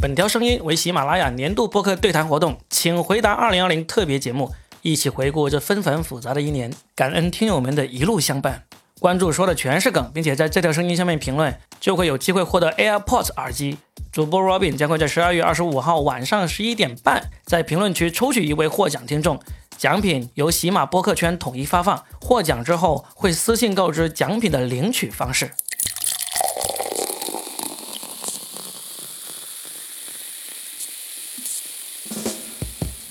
本条声音为喜马拉雅年度播客对谈活动，请回答二零二零特别节目，一起回顾这纷繁复杂的一年，感恩听友们的一路相伴。关注说的全是梗，并且在这条声音下面评论，就会有机会获得 AirPods 耳机。主播 Robin 将会在十二月二十五号晚上十一点半，在评论区抽取一位获奖听众，奖品由喜马播客圈统一发放。获奖之后会私信告知奖品的领取方式。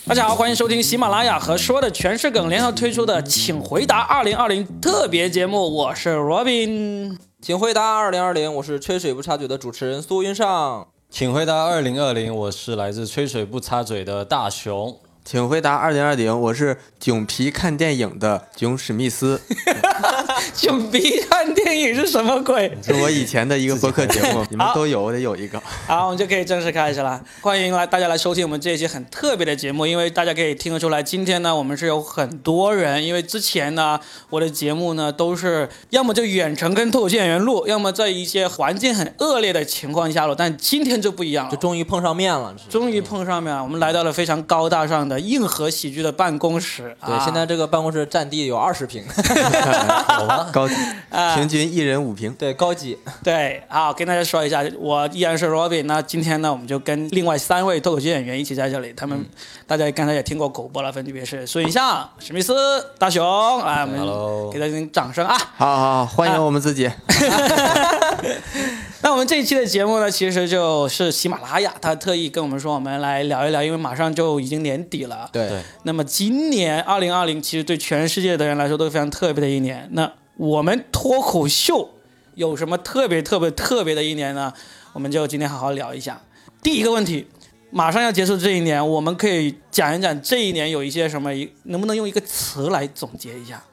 大家好，欢迎收听喜马拉雅和说的全是梗联合推出的《请回答二零二零》特别节目，我是 Robin。请回答二零二零，我是吹水不插嘴的主持人苏云上。请回答二零二零，我是来自吹水不插嘴的大熊。请回答二零二零，我是囧皮看电影的囧史密斯。囧皮看电影是什么鬼？是我以前的一个播客节目，你们都有，我得有一个。好，我们就可以正式开始了。欢迎来大家来收听我们这一期很特别的节目，因为大家可以听得出来，今天呢我们是有很多人，因为之前呢我的节目呢都是要么就远程跟脱口秀演员录，要么在一些环境很恶劣的情况下录，但今天就不一样了，就终于碰上面了。终于碰上面了，我们来到了非常高大上的硬核喜剧的办公室。对，现在这个办公室占地有二十平。高级，平均一人五瓶。对，高级。对，好，跟大家说一下，我依然是 Robin。那今天呢，我们就跟另外三位脱口秀演员一起在这里。他们，大家刚才也听过口播了，分别是孙云相、史密斯、大熊。啊，我们给他点掌声啊！好好好，欢迎我们自己。那我们这一期的节目呢，其实就是喜马拉雅，他特意跟我们说，我们来聊一聊，因为马上就已经年底了。对。那么今年二零二零，其实对全世界的人来说都是非常特别的一年。那我们脱口秀有什么特别特别特别的一年呢？我们就今天好好聊一下。第一个问题，马上要结束这一年，我们可以讲一讲这一年有一些什么，一能不能用一个词来总结一下？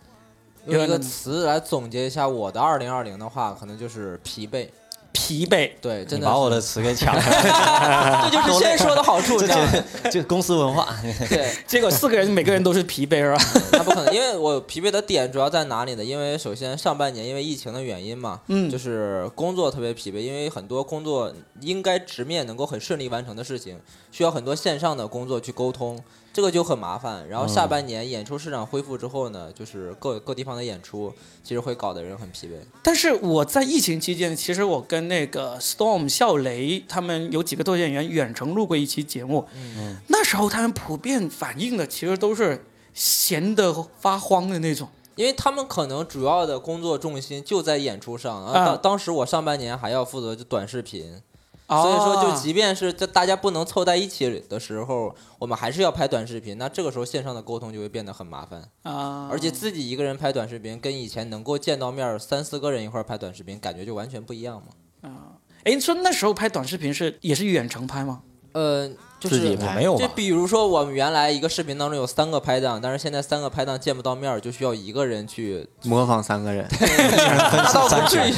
用一个词来总结一下我的二零二零的话，可能就是疲惫。疲惫，对，真的把我的词给抢了，这就是先说的好处，这就公司文化。对，结果四个人每个人都是疲惫，是吧？那不可能，因为我疲惫的点主要在哪里呢？因为首先上半年因为疫情的原因嘛，嗯，就是工作特别疲惫，因为很多工作应该直面能够很顺利完成的事情，需要很多线上的工作去沟通。这个就很麻烦，然后下半年演出市场恢复之后呢，就是各各地方的演出，其实会搞得人很疲惫。但是我在疫情期间，其实我跟那个 Storm 笑雷他们有几个脱口演员远程录过一期节目，嗯，那时候他们普遍反映的其实都是闲得发慌的那种，因为他们可能主要的工作重心就在演出上。当当时我上半年还要负责就短视频。所以说，就即便是在大家不能凑在一起的时候，我们还是要拍短视频。那这个时候线上的沟通就会变得很麻烦啊！而且自己一个人拍短视频，跟以前能够见到面三四个人一块拍短视频，感觉就完全不一样嘛。啊，哎，你说那时候拍短视频是也是远程拍吗？呃，就是没有就比如说我们原来一个视频当中有三个拍档，但是现在三个拍档见不到面，就需要一个人去模仿三个人，那倒不至于，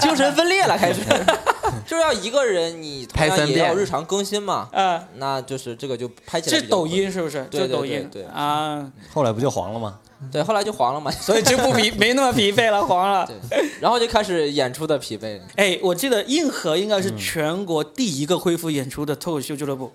精神分裂了开始。就是要一个人，你拍三遍，要日常更新嘛？嗯，那就是这个就拍起来。这抖音是不是？对抖音对啊。后来不就黄了吗？对，后来就黄了嘛，所以就不疲没那么疲惫了，黄了。对，然后就开始演出的疲惫。哎，我记得硬核应该是全国第一个恢复演出的脱口秀俱乐部。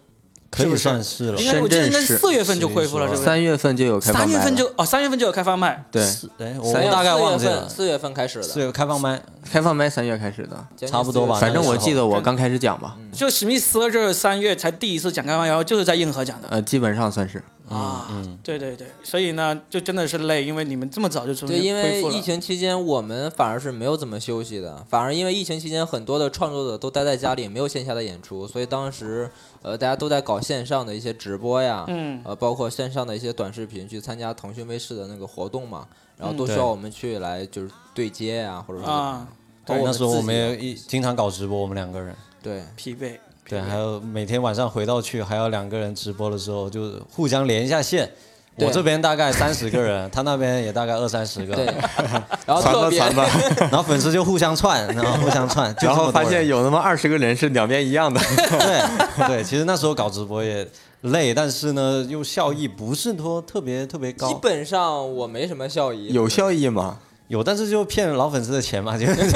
可以算是了，我记得应该是四月份就恢复了，是不是？三月份就有开放麦。三月份就哦，三月份就有开放麦。对，哎，我大概忘记了，四月份开始的。四月开放麦，开放麦三月开始的，差不多吧。反正我记得我刚开始讲吧，就史密斯这三月才第一次讲开放麦，然后就是在硬核讲的。呃，基本上算是。啊，对对对，所以呢，就真的是累，因为你们这么早就出对，因为疫情期间我们反而是没有怎么休息的，反而因为疫情期间很多的创作者都待在家里，没有线下的演出，所以当时呃大家都在搞线上的一些直播呀，嗯，呃包括线上的一些短视频，去参加腾讯卫视的那个活动嘛，然后都需要我们去来就是对接呀，或者说啊，对，那时候我们也一经常搞直播，我们两个人，对，疲惫。对，还有每天晚上回到去，还要两个人直播的时候，就互相连一下线。我这边大概三十个人，他那边也大概二三十个。对，然后特别，然后粉丝就互相串，然后互相串，然后发现有那么二十个人是两边一样的。对对，其实那时候搞直播也累，但是呢，又效益不是说特别特别高。基本上我没什么效益。有效益吗？有，但是就骗老粉丝的钱嘛，就就是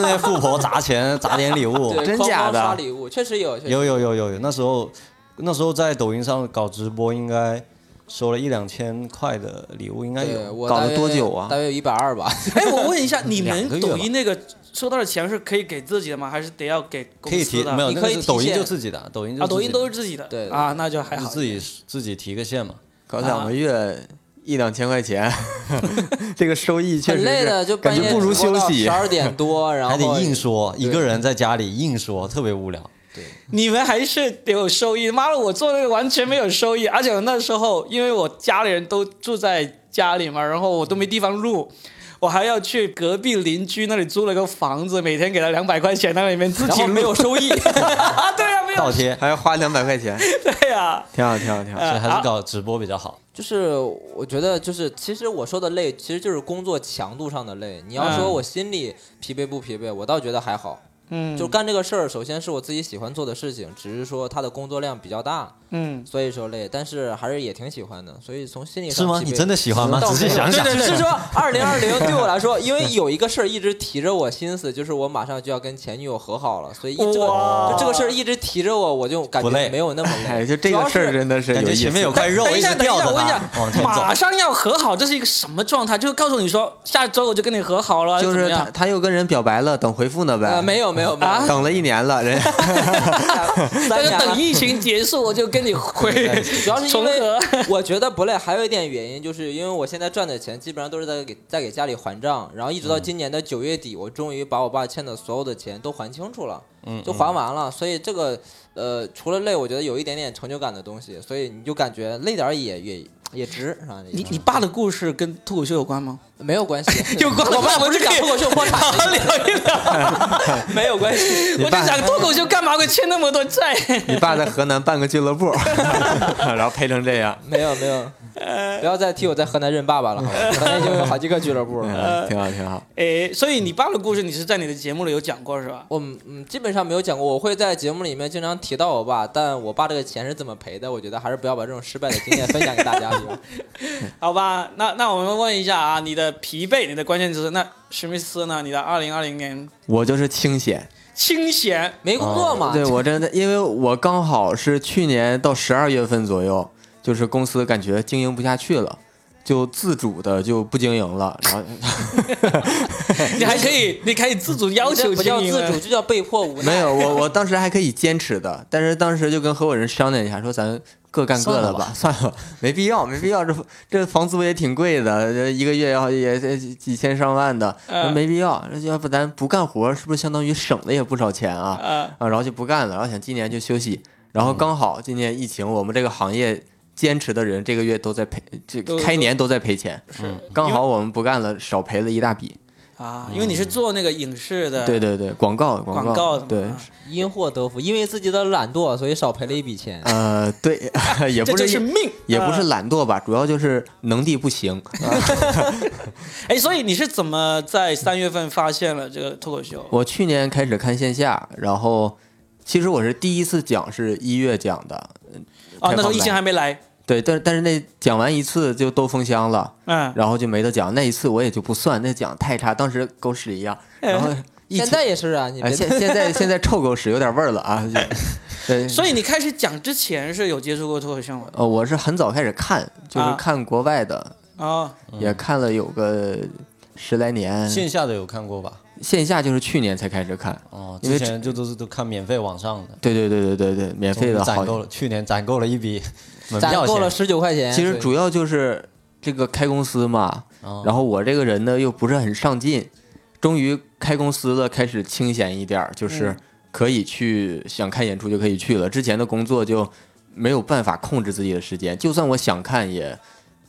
那些富婆砸钱砸点礼物，真假的刷礼物，确实有，确实有有有有有，那时候那时候在抖音上搞直播，应该收了一两千块的礼物，应该对有。搞了多久啊大约有一百二吧。哎，我问一下，你们抖音那个收到的钱是可以给自己的吗？还是得要给公可以提司的？没有，你可以那个是抖音提现就自己的，抖音就啊，抖音都是自己的。对啊，那就还好。就自己自己提个现嘛。搞两个月一两千块钱，这个收益确实很累的，是就半夜感觉不如休息十。二点多，然后还得硬说，一个人在家里硬说，特别无聊。你们还是得有收益。妈的，我做那个完全没有收益，而且我那时候因为我家里人都住在家里嘛，然后我都没地方录。我还要去隔壁邻居那里租了个房子，每天给他两百块钱，那里面自己没有收益。啊，对啊，没有倒贴，还要花两百块钱，对啊，挺好，挺好，挺好。呃所以还是搞直播比较好。就是我觉得，就是其实我说的累，其实就是工作强度上的累。你要说嗯我心里疲惫不疲惫，我倒觉得还好。嗯，就干这个事儿，首先是我自己喜欢做的事情，只是说他的工作量比较大，嗯，所以说累，但是还是也挺喜欢的。所以从心理上是吗？你真的喜欢吗？仔细想想，对对对，是说二零二零对我来说，因为有一个事儿一直提着我心思，就是我马上就要跟前女友和好了，所以一这个哇就这个事儿一直提着我，我就感觉没有那么哎，累。就这个事儿真的是。感觉前面有块肉等一下，直等一下，吊着它我。马上要和好，这是一个什么状态？就是告诉你说，下周我就跟你和好了，就是他？他又跟人表白了，等回复呢呗。呃，没有没有没啊有，等了一年了，人那就。等疫情结束，我就跟你回 主要是因为。我觉得不累，还有一点原因，就是因为我现在赚的钱基本上都是在给在给家里还账，然后一直到今年的九月底，我终于把我爸欠的所有的钱都还清楚了，嗯，就还完了。所以这个呃，除了累，我觉得有一点点成就感的东西，所以你就感觉累点儿也也也值，是吧？你你爸的故事跟脱口秀有关吗？没有关系，有关我爸不是讲脱口秀破产聊一聊。没有关系。我就想脱口秀干嘛会欠那么多债？你爸在河南办个俱乐部，然后赔成这样，没有没有，不要再替我在河南认爸爸了，好吧 河南已经有好几个俱乐部了。嗯 挺好，挺好。哎，所以你爸的故事你是在你的节目里有讲过是吧？我嗯基本上没有讲过，我会在节目里面经常提到我爸，但我爸这个钱是怎么赔的，我觉得还是不要把这种失败的经验分享给大家。好吧，那那我们问一下啊，你的疲惫，你的关键词，那史密斯呢？你的二零二零年我就是清闲，清闲，没工作嘛？对我真的，因为我刚好是去年到十二月份左右，就是公司感觉经营不下去了，就自主的就不经营了，然后 你还可以，你可以自主要求这不叫自主，就叫被迫无奈。没有我我当时还可以坚持的，但是当时就跟合伙人商量一下，说咱各干各的吧，算了吧，没必要，没必要，这这房租也挺贵的，这一个月要也也几千上万的，嗯没必要，要不咱不干活，是不是相当于省了也不少钱啊？啊，啊，然后就不干了，然后想今年就休息，然后刚好今年疫情，我们这个行业坚持的人这个月都在赔，这个开年都。在赔钱，是。刚好我们不干了，少赔了一大笔。啊，因为你是做那个影视的，对对对，广告广告。对，啊。因祸得福，因为自己的懒惰，所以少赔了一笔钱。呃对，也 这不就是是命，也不是啊懒惰吧，主要就是能力不行。哎，所以你是怎么在三月份发现了这个脱口秀？我去年开始看线下，然后其实我是第一次讲是一月讲的，啊，那时候疫情还没来，对，但但是那讲完一次就都封箱了。嗯，然后就没得讲。那一次我也就不算，那讲太差，当时狗屎一样。然后 疫现，在也是啊，你哎，现现在现在臭狗屎有点味儿了啊。就 对，所以你开始讲之前是有接触过脱口秀吗？呃，我是很早开始看，就是啊看国外的，啊，也看了有个十来年。线下的有看过吧？线下就是去年才开始看。哦，因为之前就都是都看免费网上的，对对对对对对，免费的好攒。够了，去年攒够了一笔门攒票够了。十九块钱。其实主要就是这个开公司嘛，哦然后我这个人呢又不是很上进，终于开公司了，开始清闲一点儿，就是嗯可以去想看演出就可以去了。之前的工作就没有办法控制自己的时间，就算我想看也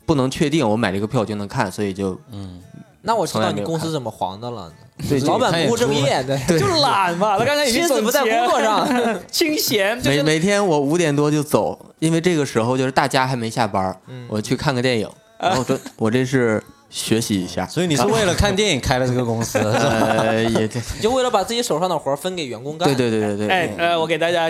不能确定我买这个票就能看，所以就嗯，那我知道你公司怎么黄的了。对老板不务正业，对，就懒嘛，他刚才已经心思不在工作上。清闲，就是每每天我五点多就走，因为这个时候就是大家还没下班，嗯我去看个电影，然后这我这是学习一下，所以你是为了看电影开了这个公司，呃也对就为了把自己手上的活儿分给员工干。对对对对对，哎，呃，我给大家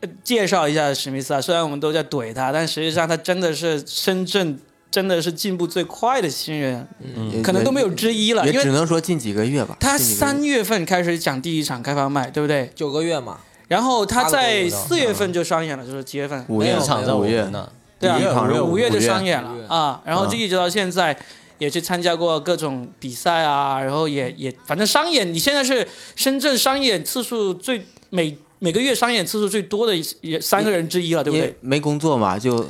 呃介绍一下史密斯啊，虽然我们都在怼他，但实际上他真的是深圳真的是进步最快的新人，也可能都没有之一了，也只能说近几个月吧。他三月份开始讲第一场开放麦，对不对？九个月嘛，然后他在四月份就上演了，就是几月份？五月五月呢，对啊五月就上演了啊，然后就嗯一直到现在，也去参加过各种比赛啊，然后也也反正商演，你现在是深圳商演次数最每每个月商演次数最多的也三个人之一了，对不对？没工作嘛，就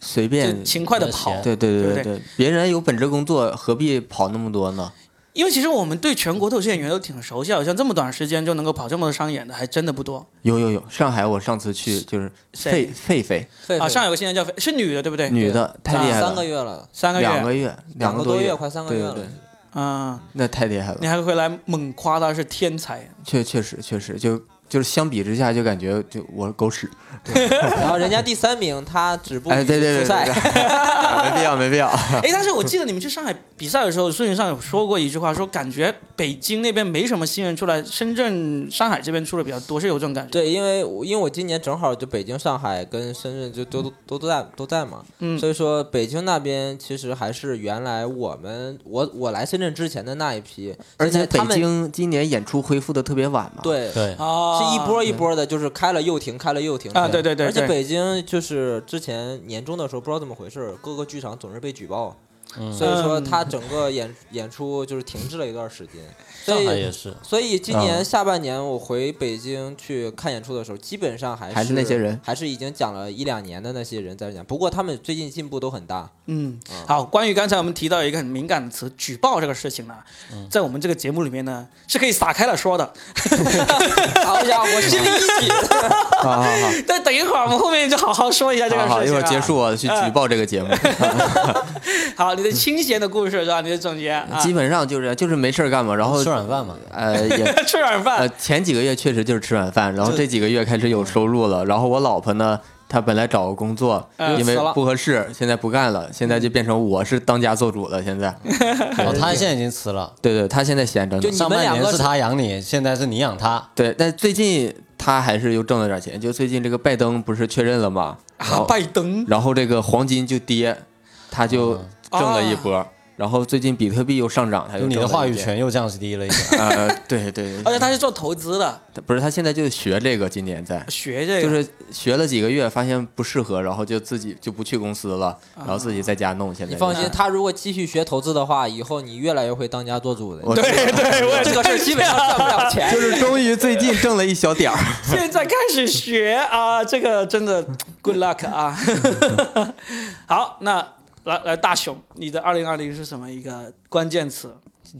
随便。勤快的跑，对对对不对对？对，别人有本职工作，何必跑那么多呢？因为其实我们对全国脱口秀演员都挺熟悉像这么短时间就能够跑这么多商演的，还真的不多。有有有，上海我上次去就是谁？狒狒狒，啊。上海有个新人叫是女的，对不对？女的太厉害了。三个，月了，三个月，两个月，两个月，多月，快三个月了。对对对。，嗯，那太厉害了。你，还会来猛夸他是天才，确确实确实就就是相比之下就感觉就我是狗屎，然后人家第三名，他止步哎，对对对 没必要没必要，哎，但是我记得你们去上海比赛的时候，孙云上有说过一句话，说感觉北京那边没什么新人出来，深圳、上海这边出的比较多，是有这种感觉。对，因为因为我今年正好就北京、上海跟深圳就都都都都在都在嘛，嗯。所以说北京那边其实还是原来我们我我来深圳之前的那一批，而且北京今年演出恢复的特别晚嘛，，对。对，啊，是一波一波的，就是开了又停，开了又停啊对对对对而且北京就是之前年终的时候不知道怎么回事，各个剧场总是被举报，所以说嗯他整个演演出就是停滞了一段时间，所上海以也是，所以今年嗯下半年我回北京去看演出的时候，基本上还是还是那些人还是已经讲了一两年的那些人在讲。不过他们最近进步都很大。嗯，好，关于刚才我们提到一个很敏感的词“举报”这个事情呢，在我们这个节目里面呢是可以撒开了说的，好家伙，我心里一紧。好 好好。但等一会儿我们后面就好好说一下这个事情、啊。好好，一会儿结束我去举报这个节目。好，你的清闲的故事是吧？你的总结啊，基本上就是就是没事儿干嘛，然后吃软饭嘛，呃也 吃软饭呃前几个月确实就是吃软饭，然后这几个月开始有收入了，然后我老婆呢。她本来找个工作，嗯因为不合适，现在不干了，现在就变成我是当家做主了。现在，哦，她现在已经辞了，对对，她现在闲着呢就。你上半年是们两个是他养你，现在是你养她，对，但最近她还是又挣了点钱。就最近这个拜登不是确认了吗？啊，拜登然后这个黄金就跌，她就挣了一波。然后最近比特币又上涨，他又就你的。话语权又降低了一点。呃，对对对，而且他是做投资的，不是他现在就学这个，今年在。学这个就是学了几个月，发现不适合，然后就自己就不去公司了，然后自己在家弄。现在你放心，他如果继续学投资的话，以后你越来越会当家做主的。我对对，我 这个事儿基本上赚不了钱。就是终于最近挣了一小点儿。现在开始学啊，这个真的 good luck 啊！好，那来来大熊，你的二零二零是什么一个关键词？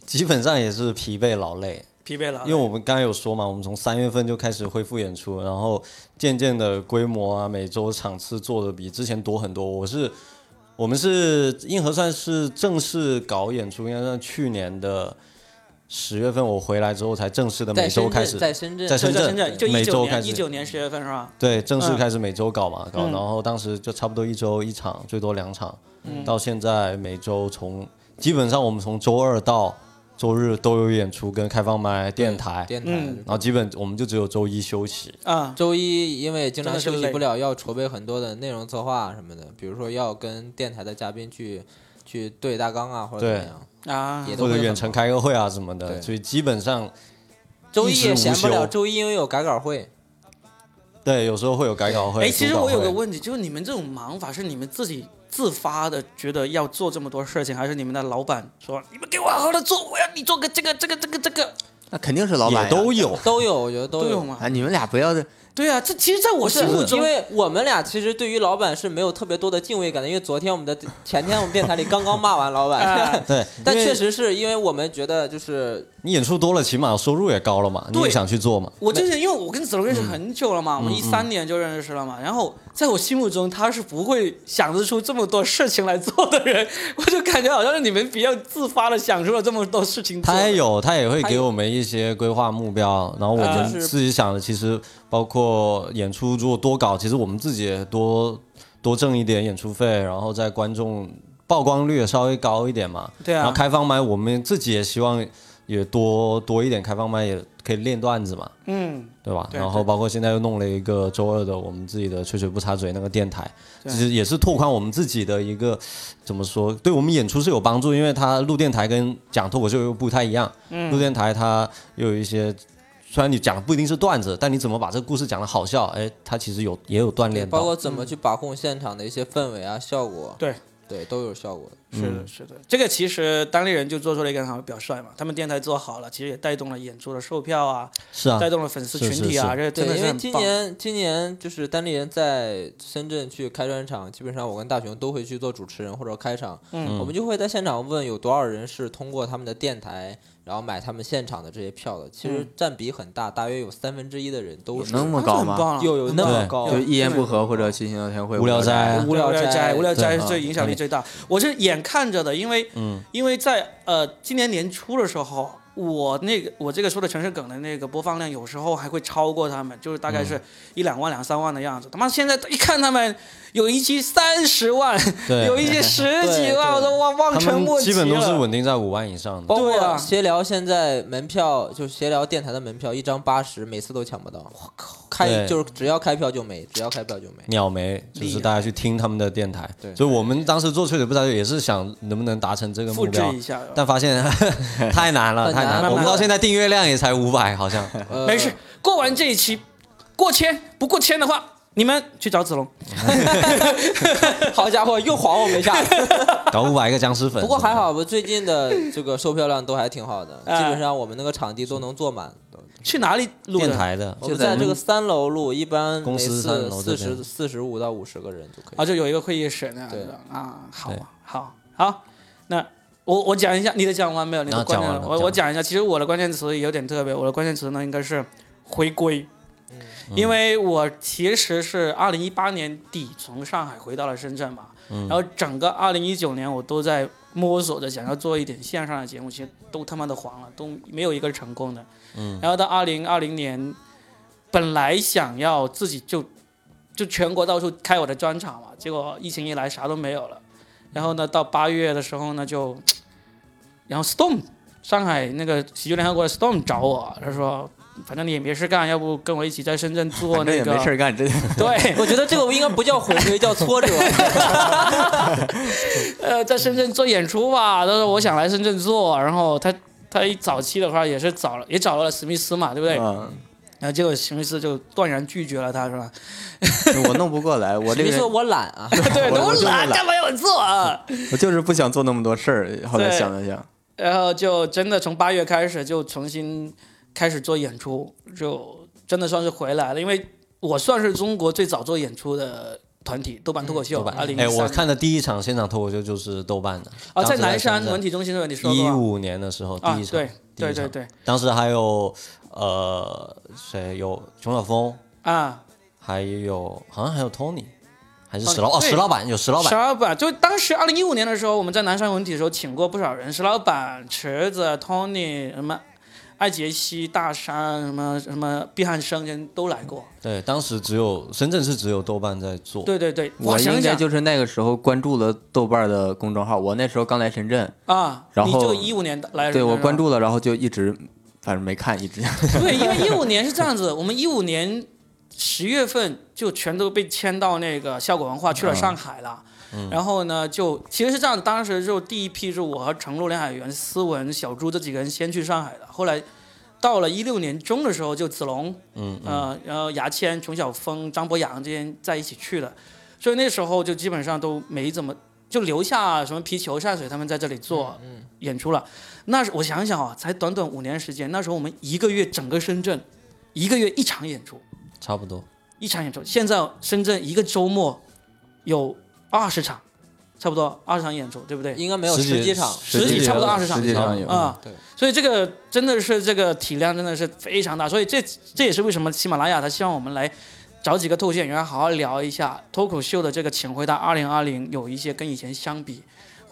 基本上也是疲惫劳累，疲惫了，因为我们刚刚有说嘛，我们从三月份就开始恢复演出，然后渐渐的规模啊，每周场次做的比之前多很多。我是我们是硬核算是正式搞演出，应该算去年的十月份我回来之后才正式的每周开始在深圳，在深圳就每一九年周开始一九年十月份是吧？对，正式嗯开始每周搞嘛，搞，嗯然后当时就差不多一周一场，最多两场，到现在每周从基本上我们从周二到周日都有演出跟开放麦、电台，电台。嗯然后基本我们就只有周一休息。啊，周一因为经常休息不了，要筹备很多的内容策划什么的，比如说要跟电台的嘉宾去去对大纲啊，或者怎么样。啊，也都或者会远程开个会啊什么的，所以基本上周一也闲不了，周一因为有改稿会。对有时候会有改稿会。哎，其实我有个问题，就是你们这种忙法是你们自己自发的，觉得要做这么多事情，还是你们的老板说你们给我好好的做，我要你做个这个这个这个这个，那肯定是老板也都有，都有，我觉得。都有嘛？啊！你们俩不要对啊，这其实在我心目中因，为我们俩其实对于老板是没有特别多的敬畏感的，因为昨天我们的前天我们电台里刚刚骂完老板，哎 对，但确实是因为我们觉得就是你演出多了，起码收入也高了嘛，你也想去做嘛。我之前因为我跟子龙认识很久了嘛，我们一三年就认识了嘛，然后在我心目中他是不会想得出这么多事情来做的人，我就感觉好像是你们比较自发的想出了这么多事情。他也有，他也会给我们一些规划目标，然后我啊们自己想的，其实包括演出如果多搞，其实我们自己也多多挣一点演出费，然后在观众曝光率也稍微高一点嘛。对啊。然后开放麦，我们自己也希望也多多一点开放麦，也可以练段子嘛，嗯，对吧？对然后包括现在又弄了一个周二的我们自己的吹水不插嘴那个电台，其实也是拓宽我们自己的一个怎么说，对我们演出是有帮助，因为它录电台跟讲脱口秀又不太一样，嗯。录电台它又有一些。虽然你讲的不一定是段子，但你怎么把这个故事讲的好笑，哎，它其实有也有锻炼到。包括怎么去把控现场的一些氛围啊、效果，对对都有效果。的。是的，是的，这个其实当地人就做出了一个很好的表率嘛，他们电台做好了，其实也带动了演出的售票啊，是啊，带动了粉丝群体啊，是这真的对，因为今。年今年就是单立人在深圳去开专场，基本上我跟大雄都会去做主持人或者开场，嗯。我们就会在现场问有多少人是通过他们的电台，然后买他们现场的这些票的，其实嗯占比很大，大约有三分之一的人都是那么高吗？又有那么高，就一言不合或者七星聊天会、无聊斋无聊斋，无聊斋是最影响力最大。我是眼看着的，因为因为在呃今年年初的时候，我那个我这个说的城市梗的那个播放量，有时候还会超过他们，就是大概是一两万、两三万的样子。他妈现在一看他们有一期三十万，有一期十几万，我都望望尘莫及们基本都是稳定在五万以上的。包对啊括闲聊现在门票，就闲聊电台的门票一张八十，每次都抢不到。我靠，开就是只要开票就没，只要开票就没。秒没，就是大家去听他们的电台。对所以我们当时做吹水不插嘴也是想能不能达成这个目标。但发现 太难了，太我们到现在订阅量也才五百，好像。呃没事，过完这一期，过千不过千的话，你们去找子龙。好家伙，又晃我们一下。搞五百个僵尸粉。不过还好，我最近的这个售票量都还挺好的，基哎本上我们那个场地都能坐满。去哪里录的？电台的我们在这个三楼录，一般每公司四十四十五到五十个人就可以。啊，就有一个会议室那样对的啊，好啊，好，好，那我我讲一下，你的讲完没有？你的啊关键讲完了我我讲一下，其实我的关键词有点特别，我的关键词呢应该是回归，嗯因为我其实是二零一八年底从上海回到了深圳嘛，嗯然后整个二零一九年我都在摸索着想要做一点线上的节目，其实都他妈的黄了，都没有一个成功的。嗯然后到二零二零年，本来想要自己就就全国到处开我的专场嘛，结果疫情一来啥都没有了。然后呢，到八月的时候呢，就然后 Storm 上海那个喜剧联合国的 Storm 找我，他说。反正你也没事干，要不跟我一起在深圳做那个？没事儿干，这对，我觉得这个应该不叫回归，叫挫折。呃，在深圳做演出吧。他说我想来深圳做，然后他他一早期的话也是找了也找了史密斯嘛，对不对？嗯，然后结果史密斯就断然拒绝了他，是吧？我弄不过来，我这个人你说我懒啊，对，我懒干嘛要我做啊？我就是不想做那么多事儿。后来想了想，然后就真的从八月开始就重新开始做演出，就真的算是回来了，因为我算是中国最早做演出的团体，豆瓣脱口秀，二零哎，我看的第一场现场脱口秀就是豆瓣的。啊，在南山文体中心的你说过啊一五年的时候第啊，一场，对第一场对对对当时还有呃谁有熊晓峰，啊，还有好像还有 Tony，还是哦石老哦对石老板有石老板石板，老板就当时二零一五年的时候，我们在南山文体的时候请过不少人，石老板、池子、Tony 什么。艾杰西、大山什么什么毕汉生人都来过，对，当时只有深圳是只有豆瓣在做，对对对，我应该就是那个时候关注了豆瓣的公众号。我那时候刚来深圳，啊，然后你就一五年来，对我关。注了，然后就一直反正没看，一直。对，因为一五年是这样子，我们一五年十月份就全都被迁到那个效果文化去了上海了。然后呢，就其实是这样，当时就第一批是我和程璐、梁海源、思文、小朱这几个人先去上海的，后来到了一六年中的时候，就子龙，嗯呃，然后牙签、熊晓峰、张博洋这些在一起去的，所以那时候就基本上都没怎么就留下什么皮球、善水他们在这里做演出了。那是我想想啊，才短短五年时间，那时候我们一个月整个深圳一个月一场演出，差不多。一场演出。现在深圳一个周末有二十场，差不多二十场演出，对不对？应该没有十几十几场。十几差不多二十场啊、对，所以这个真的是这个体量真的是非常大，所以这这也是为什么喜马拉雅它希望我们来找几个脱口秀演员好好聊一下脱口秀的这个，请回答二零二零有一些跟以前相比，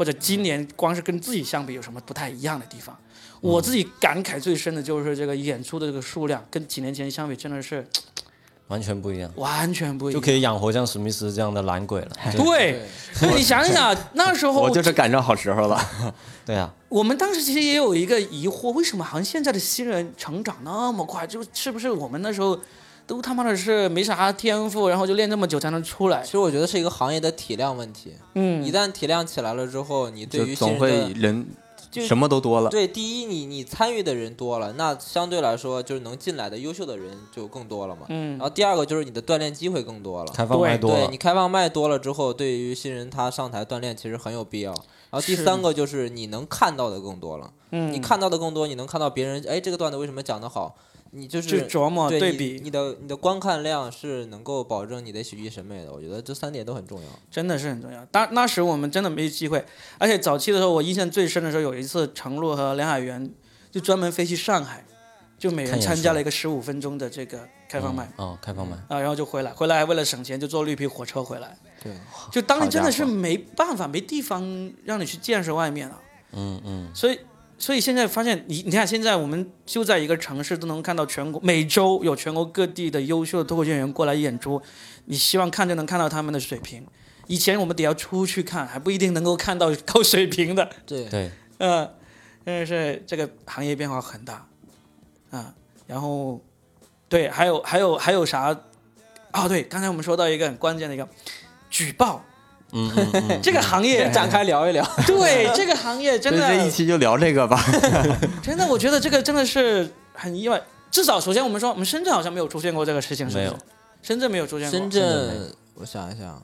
或者今年光是跟自己相比有什么不太一样的地方。我自己感慨最深的就是这个演出的这个数量跟几年前相比真的是 完全不一样，完全不一样。就可以养活像史密斯这样的懒鬼了。对，对你想想，那时候我就是赶上好时候了。对啊，我们当时其实也有一个疑惑，为什么好像现在的新人成长那么快？就是不是我们那时候都他妈的是没啥天赋，然后就练这么久才能出来其？实我觉得是一个行业的体量问题。嗯一，旦体量起来了之后，你对于就总会新人的人什么都多了。对第一，你你参与的人多了，那相对来说就是能进来的优秀的人就更多了嘛。嗯然后第二个就是你的锻炼机会更多了。开放麦多了对你，开放麦多了之后，对于新人他上台锻炼其实很有必要。然后第三个就是你能看到的更多了，嗯，你看到的更多，你能看到别人哎这个段子为什么讲得好，你就去是琢磨对对比，你的你的观看量是能够保证你的喜剧审美的。我觉得这三点都很重要。真的是很重要。当那时我们真的没机会，而且早期的时候，我印象最深的时候，有一次程璐和梁海源就专门飞去上海，就每人参加了一个十五分钟的这个开放麦。嗯哦，开放麦，啊，然后就回来，回来还为了省钱就坐绿皮火车回来。对，就当时真的是没办法，没地方让你去见识外面了。嗯嗯，所以，所以现在发现，你你看，现在我们就在一个城市都能看到全国每周有全国各地的优秀的脱口秀演员过来演出，你希望看就能看到他们的水平。以前我们得要出去看，还不一定能够看到高水平的。对，对，嗯，真的是这个行业变化很大，啊，然后，对，还有还有还有啥？哦，对，刚才我们说到一个很关键的一个举报，嗯这个行业展开聊一聊。对这个行业 真的这一期就聊这个吧。真的，我觉得这个真的是很意外。至少首先我们说，我们深圳好像没有出现过这个事情，是没有？深圳没有出现过。深深圳，我想一想，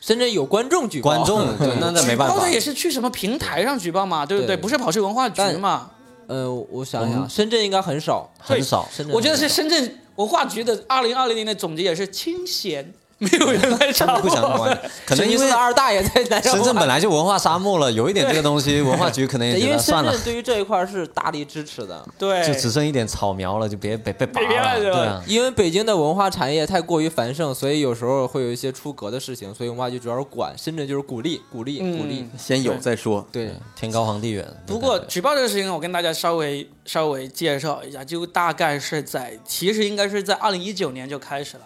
深圳有观众举报，观众，对那那没办法举报的，也是去什么平台上举报嘛，对不对？对不是跑去文化局嘛？呃，我想我想，深圳应该很少。很少。深圳我觉得是深圳文化局的二零二零年的总结也是清闲，没有人来他找们不想我。玩，可能因为二大爷在深圳本来就文化沙漠了，有一点这个东西，文化局可能也因为深觉得算了圳，对于这一块是大力支持的，对，就只剩一点草苗了，就别别被拔别了对啊，因为北京的文化产业太过于繁盛，所以有时候会有一些出格的事情，所以文化局主要是管，深圳就是鼓励、鼓励、鼓励嗯。先有再说。对，天高皇帝远。不过举报这个事情，我跟大家稍微稍微介绍一下，就大概是在，其实应该是在二零一九年就开始了。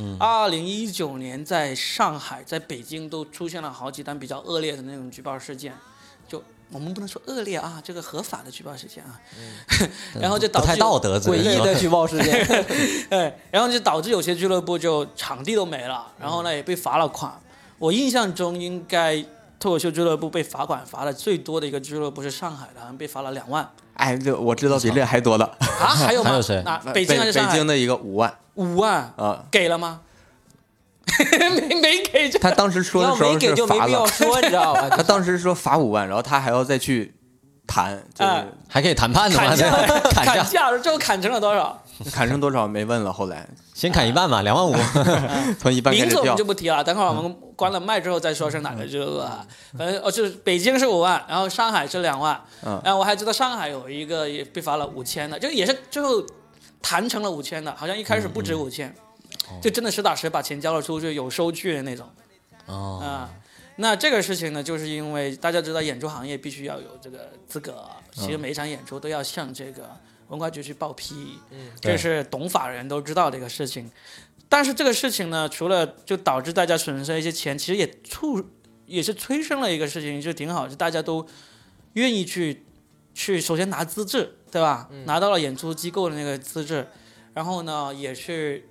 嗯，二零一九年在上海、在北京都出现了好几单比较恶劣的那种举报事件，就我们不能说恶劣啊，这个合法的举报事件啊，然后就导致诡异的举报事件。对，然后就导致有些俱乐部就场地都没了，然后呢也被罚了款。我印象中应该脱口秀俱乐部被罚款罚的最多的一个俱乐部是上海的，好像被罚了两万哎，这我知道比这还多的，啊，还有吗？还有谁那北京还是北上海？京的一个五万五万啊。给了吗？没没给就他当时说要的时候没给是罚就没必要了，说，你知道吧？他当时说罚五万，然后他还要再去谈，就是哎还可以谈判的嘛，砍价，砍价，最后砍成了多少？砍成多少没问了。后来先砍一半吧，两万五。从一半开始掉名字我们就，不提了，等会儿我们关了麦之后再说是哪个俱乐部啊。反正哦，就是北京是五万，然后上海是两万，嗯然后我还知道上海有一个也被罚了五千的，这个也是最后谈成了五千的，好像一开始不止五千，就真的实打实把钱交了出去，有收据的那种哦，啊。那这个事情呢，就是因为大家知道演出行业必须要有这个资格，其实每一场演出都要向这个文化局去报批，嗯，这是懂法人都知道的一个事情。但是这个事情呢，除了就导致大家损失一些钱，其实也促也是催生了一个事情，就挺好，就大家都愿意去去首先拿资质，对吧？拿到了演出机构的那个资质，然后呢，也是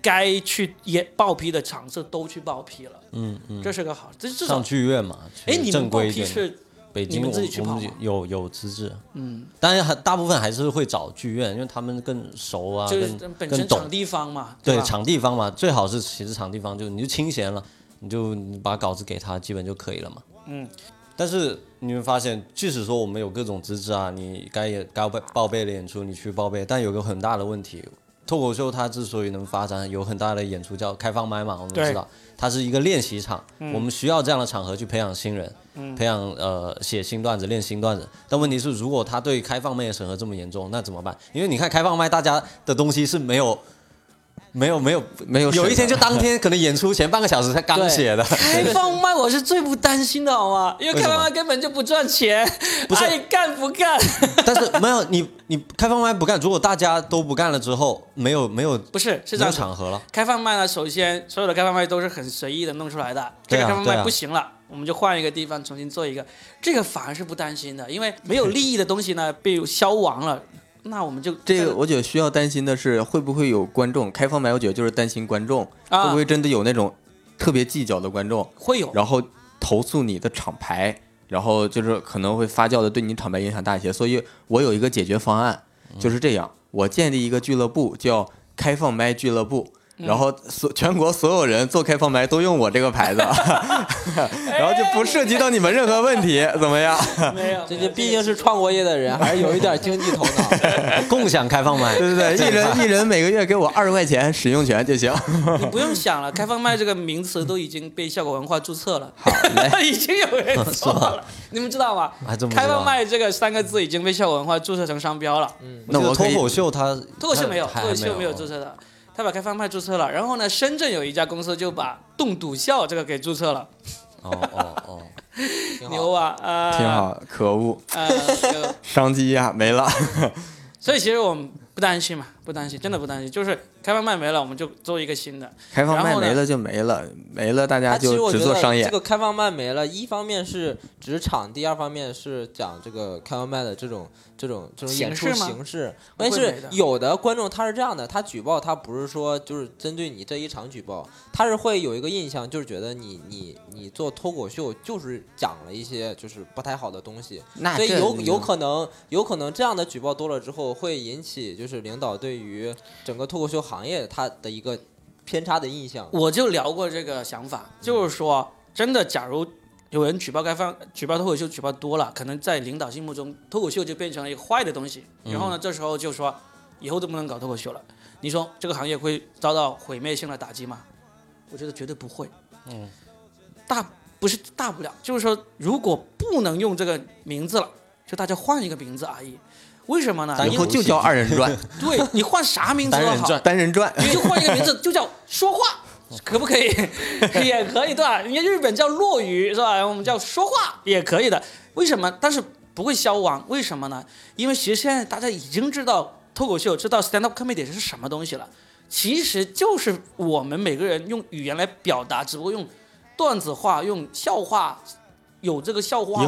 该去也报批的场次都去报批了，嗯嗯，这是个好，这至上少剧院嘛，哎，你们报。批是北京我们有有资质，嗯，当然很大部分还是会找剧院，因为他们更熟啊，就是更更懂本身场。地方嘛，对？场地方嘛，最好是其实场地方就你就清闲了，你就你把稿子给他，基本就可以了嘛。嗯。但是你会发现，即使说我们有各种资质啊，你该也该报报备的演出你去报备，但有个很大的问题，脱口秀它之所以能发展，有很大的演出叫开放麦嘛，我们知道它是一个练习场，我们需要这样的场合去培养新人，培养呃写新段子、练新段子。但问题是，如果他对开放麦的审核这么严重，那怎么办？因为你看开放麦，大家的东西是没有没有没有没有有一天就当天可能演出前半个小时才刚写的，开放麦我是最不担心的，好吗？因为开放麦根本就不赚钱，不是爱干不干。但是没有你你开放麦不干，如果大家都不干了之后，没有没有不是，是这没有样子。场合了，开放麦呢，首先所有的开放麦都是很随意的弄出来的，这个开放麦不行了，我们就换一个地方重新做一个，这个反而是不担心的，因为没有利益的东西呢被消亡了，那我们就这个我觉得需要担心的是，会不会有观众开放麦？我觉得就是担心观众、啊会不会真的有那种特别计较的观众，会有然后投诉你的厂牌，然后就是可能会发酵的对你厂牌影响大一些。所以我有一个解决方案，就是这样：我建立一个俱乐部，叫开放麦俱乐部。然后所全国所有人做开放麦都用我这个牌子，然后就不涉及到你们任何问题，怎么样？没有？这这毕竟是创过业的人，还是有一点经济头脑。共享开放麦，对对对，一人一人每个月给我二十块钱使用权就行。你不用想了，开放麦这个名词都已经被效果文化注册了，已经有人做了，你们知道吗？开放麦这个三个字已经被效果文化注册成商标了。那我脱口秀它脱口秀没有，脱口秀没有注册的，他把开放派注册了。然后呢，深圳有一家公司就把冻笃笑这个给注册了，哦哦哦，牛啊！啊，挺。好，可恶，呃，就 商机呀、没了。所以其实我们不担心嘛，不担心，真的不担心。就是开放麦没了，我们就做一个新的。开放麦没了就没了，没了大家它其实就我觉得只做商业这。个开放麦没了，一方面是指场第，二方面是讲这个开放麦的这种这种这种演出形式关键是有的观众他是这样的，他举报他不是说就是针对你这一场举报，他是会有一个印象，就是觉得你你你做脱口秀就是讲了一些就是不太好的东西，所以有有可能有可能这样的举报多了之后，会引起就是领导对于整个脱口秀行业它的一个偏差的印象。我就聊过这个想法，就是说，真的，假如有人举报该放、举报脱口秀举报多了，可能在领导心目中，脱口秀就变成了一个坏的东西。然后呢，这时候就说，以后都不能搞脱口秀了。你说这个行业会遭到毁灭性的打击吗？我觉得绝对不会。嗯，大不是大不了，就是说，如果不能用这个名字了，就大家换一个名字而已。为什么呢？以因为后就叫二人转、对你换啥名字都好，单人转。你就换一个名字，就叫说话，可不可以？也可以，对吧？人家日本叫落语是吧？我们叫说话也可以的。为什么？但是不会消亡，为什么呢？因为其实现在大家已经知道脱口秀，知道 stand up comedy 是什么东西了。其实就是我们每个人用语言来表达，只不过用段子化、用笑话，有这个笑话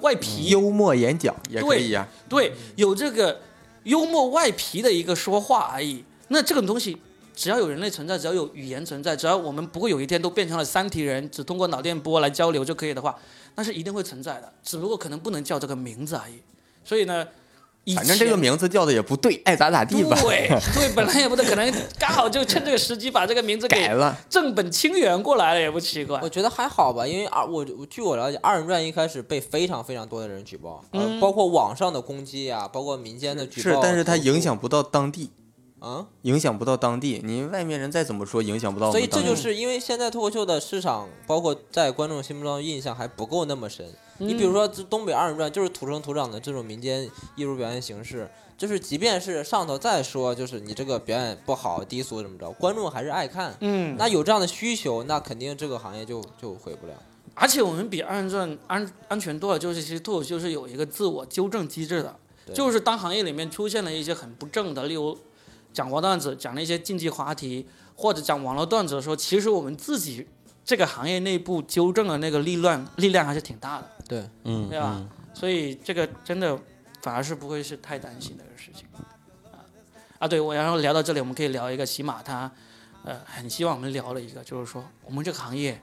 外皮，幽默演讲也可以呀、对，有这个幽默外皮的一个说话而已。那这种东西，只要有人类存在，只要有语言存在，只要我们不会有一天都变成了三体人，只通过脑电波来交流就可以的话，那是一定会存在的，只不过可能不能叫这个名字而已。所以呢，以反正这个名字叫的也不对，爱咋咋地吧。对 对，本来也不对，可能刚好就趁这个时机把这个名字改了，正本清源过来了，也不奇怪我。觉得还好吧，因为二我我据我了解，二人转一开始被非常非常多的人举报，呃，包括网上的攻击啊、包括民间的举报嗯是，但是它影响不到当地，啊，影响不到当地。你外面人再怎么说，影响不到所以。这就是因为现在脱口秀的市场，包括在观众心目中的印象还不够那么深。你比如说，这东北二人转就是土生土长的这种民间艺术表演形式，就是即便是上头再说，就是你这个表演不好、低俗怎么着，观众还是爱看。嗯，那有这样的需求，那肯定这个行业就就毁不了。而且我们比二人转安安全多了，就是其实脱口秀是有一个自我纠正机制的，对就是当行业里面出现了一些很不正的，例如讲黄段子、讲了一些禁忌话题，或者讲网络段子的时候，其实我们自己这个行业内部纠正的那个力量力量还是挺大的，对，嗯，对吧？嗯所以这个真的反而是不会是太担心的事情啊啊！对，我然后聊到这里，我们可以聊一个起码他呃很希望我们聊了一个，就是说我们这个行业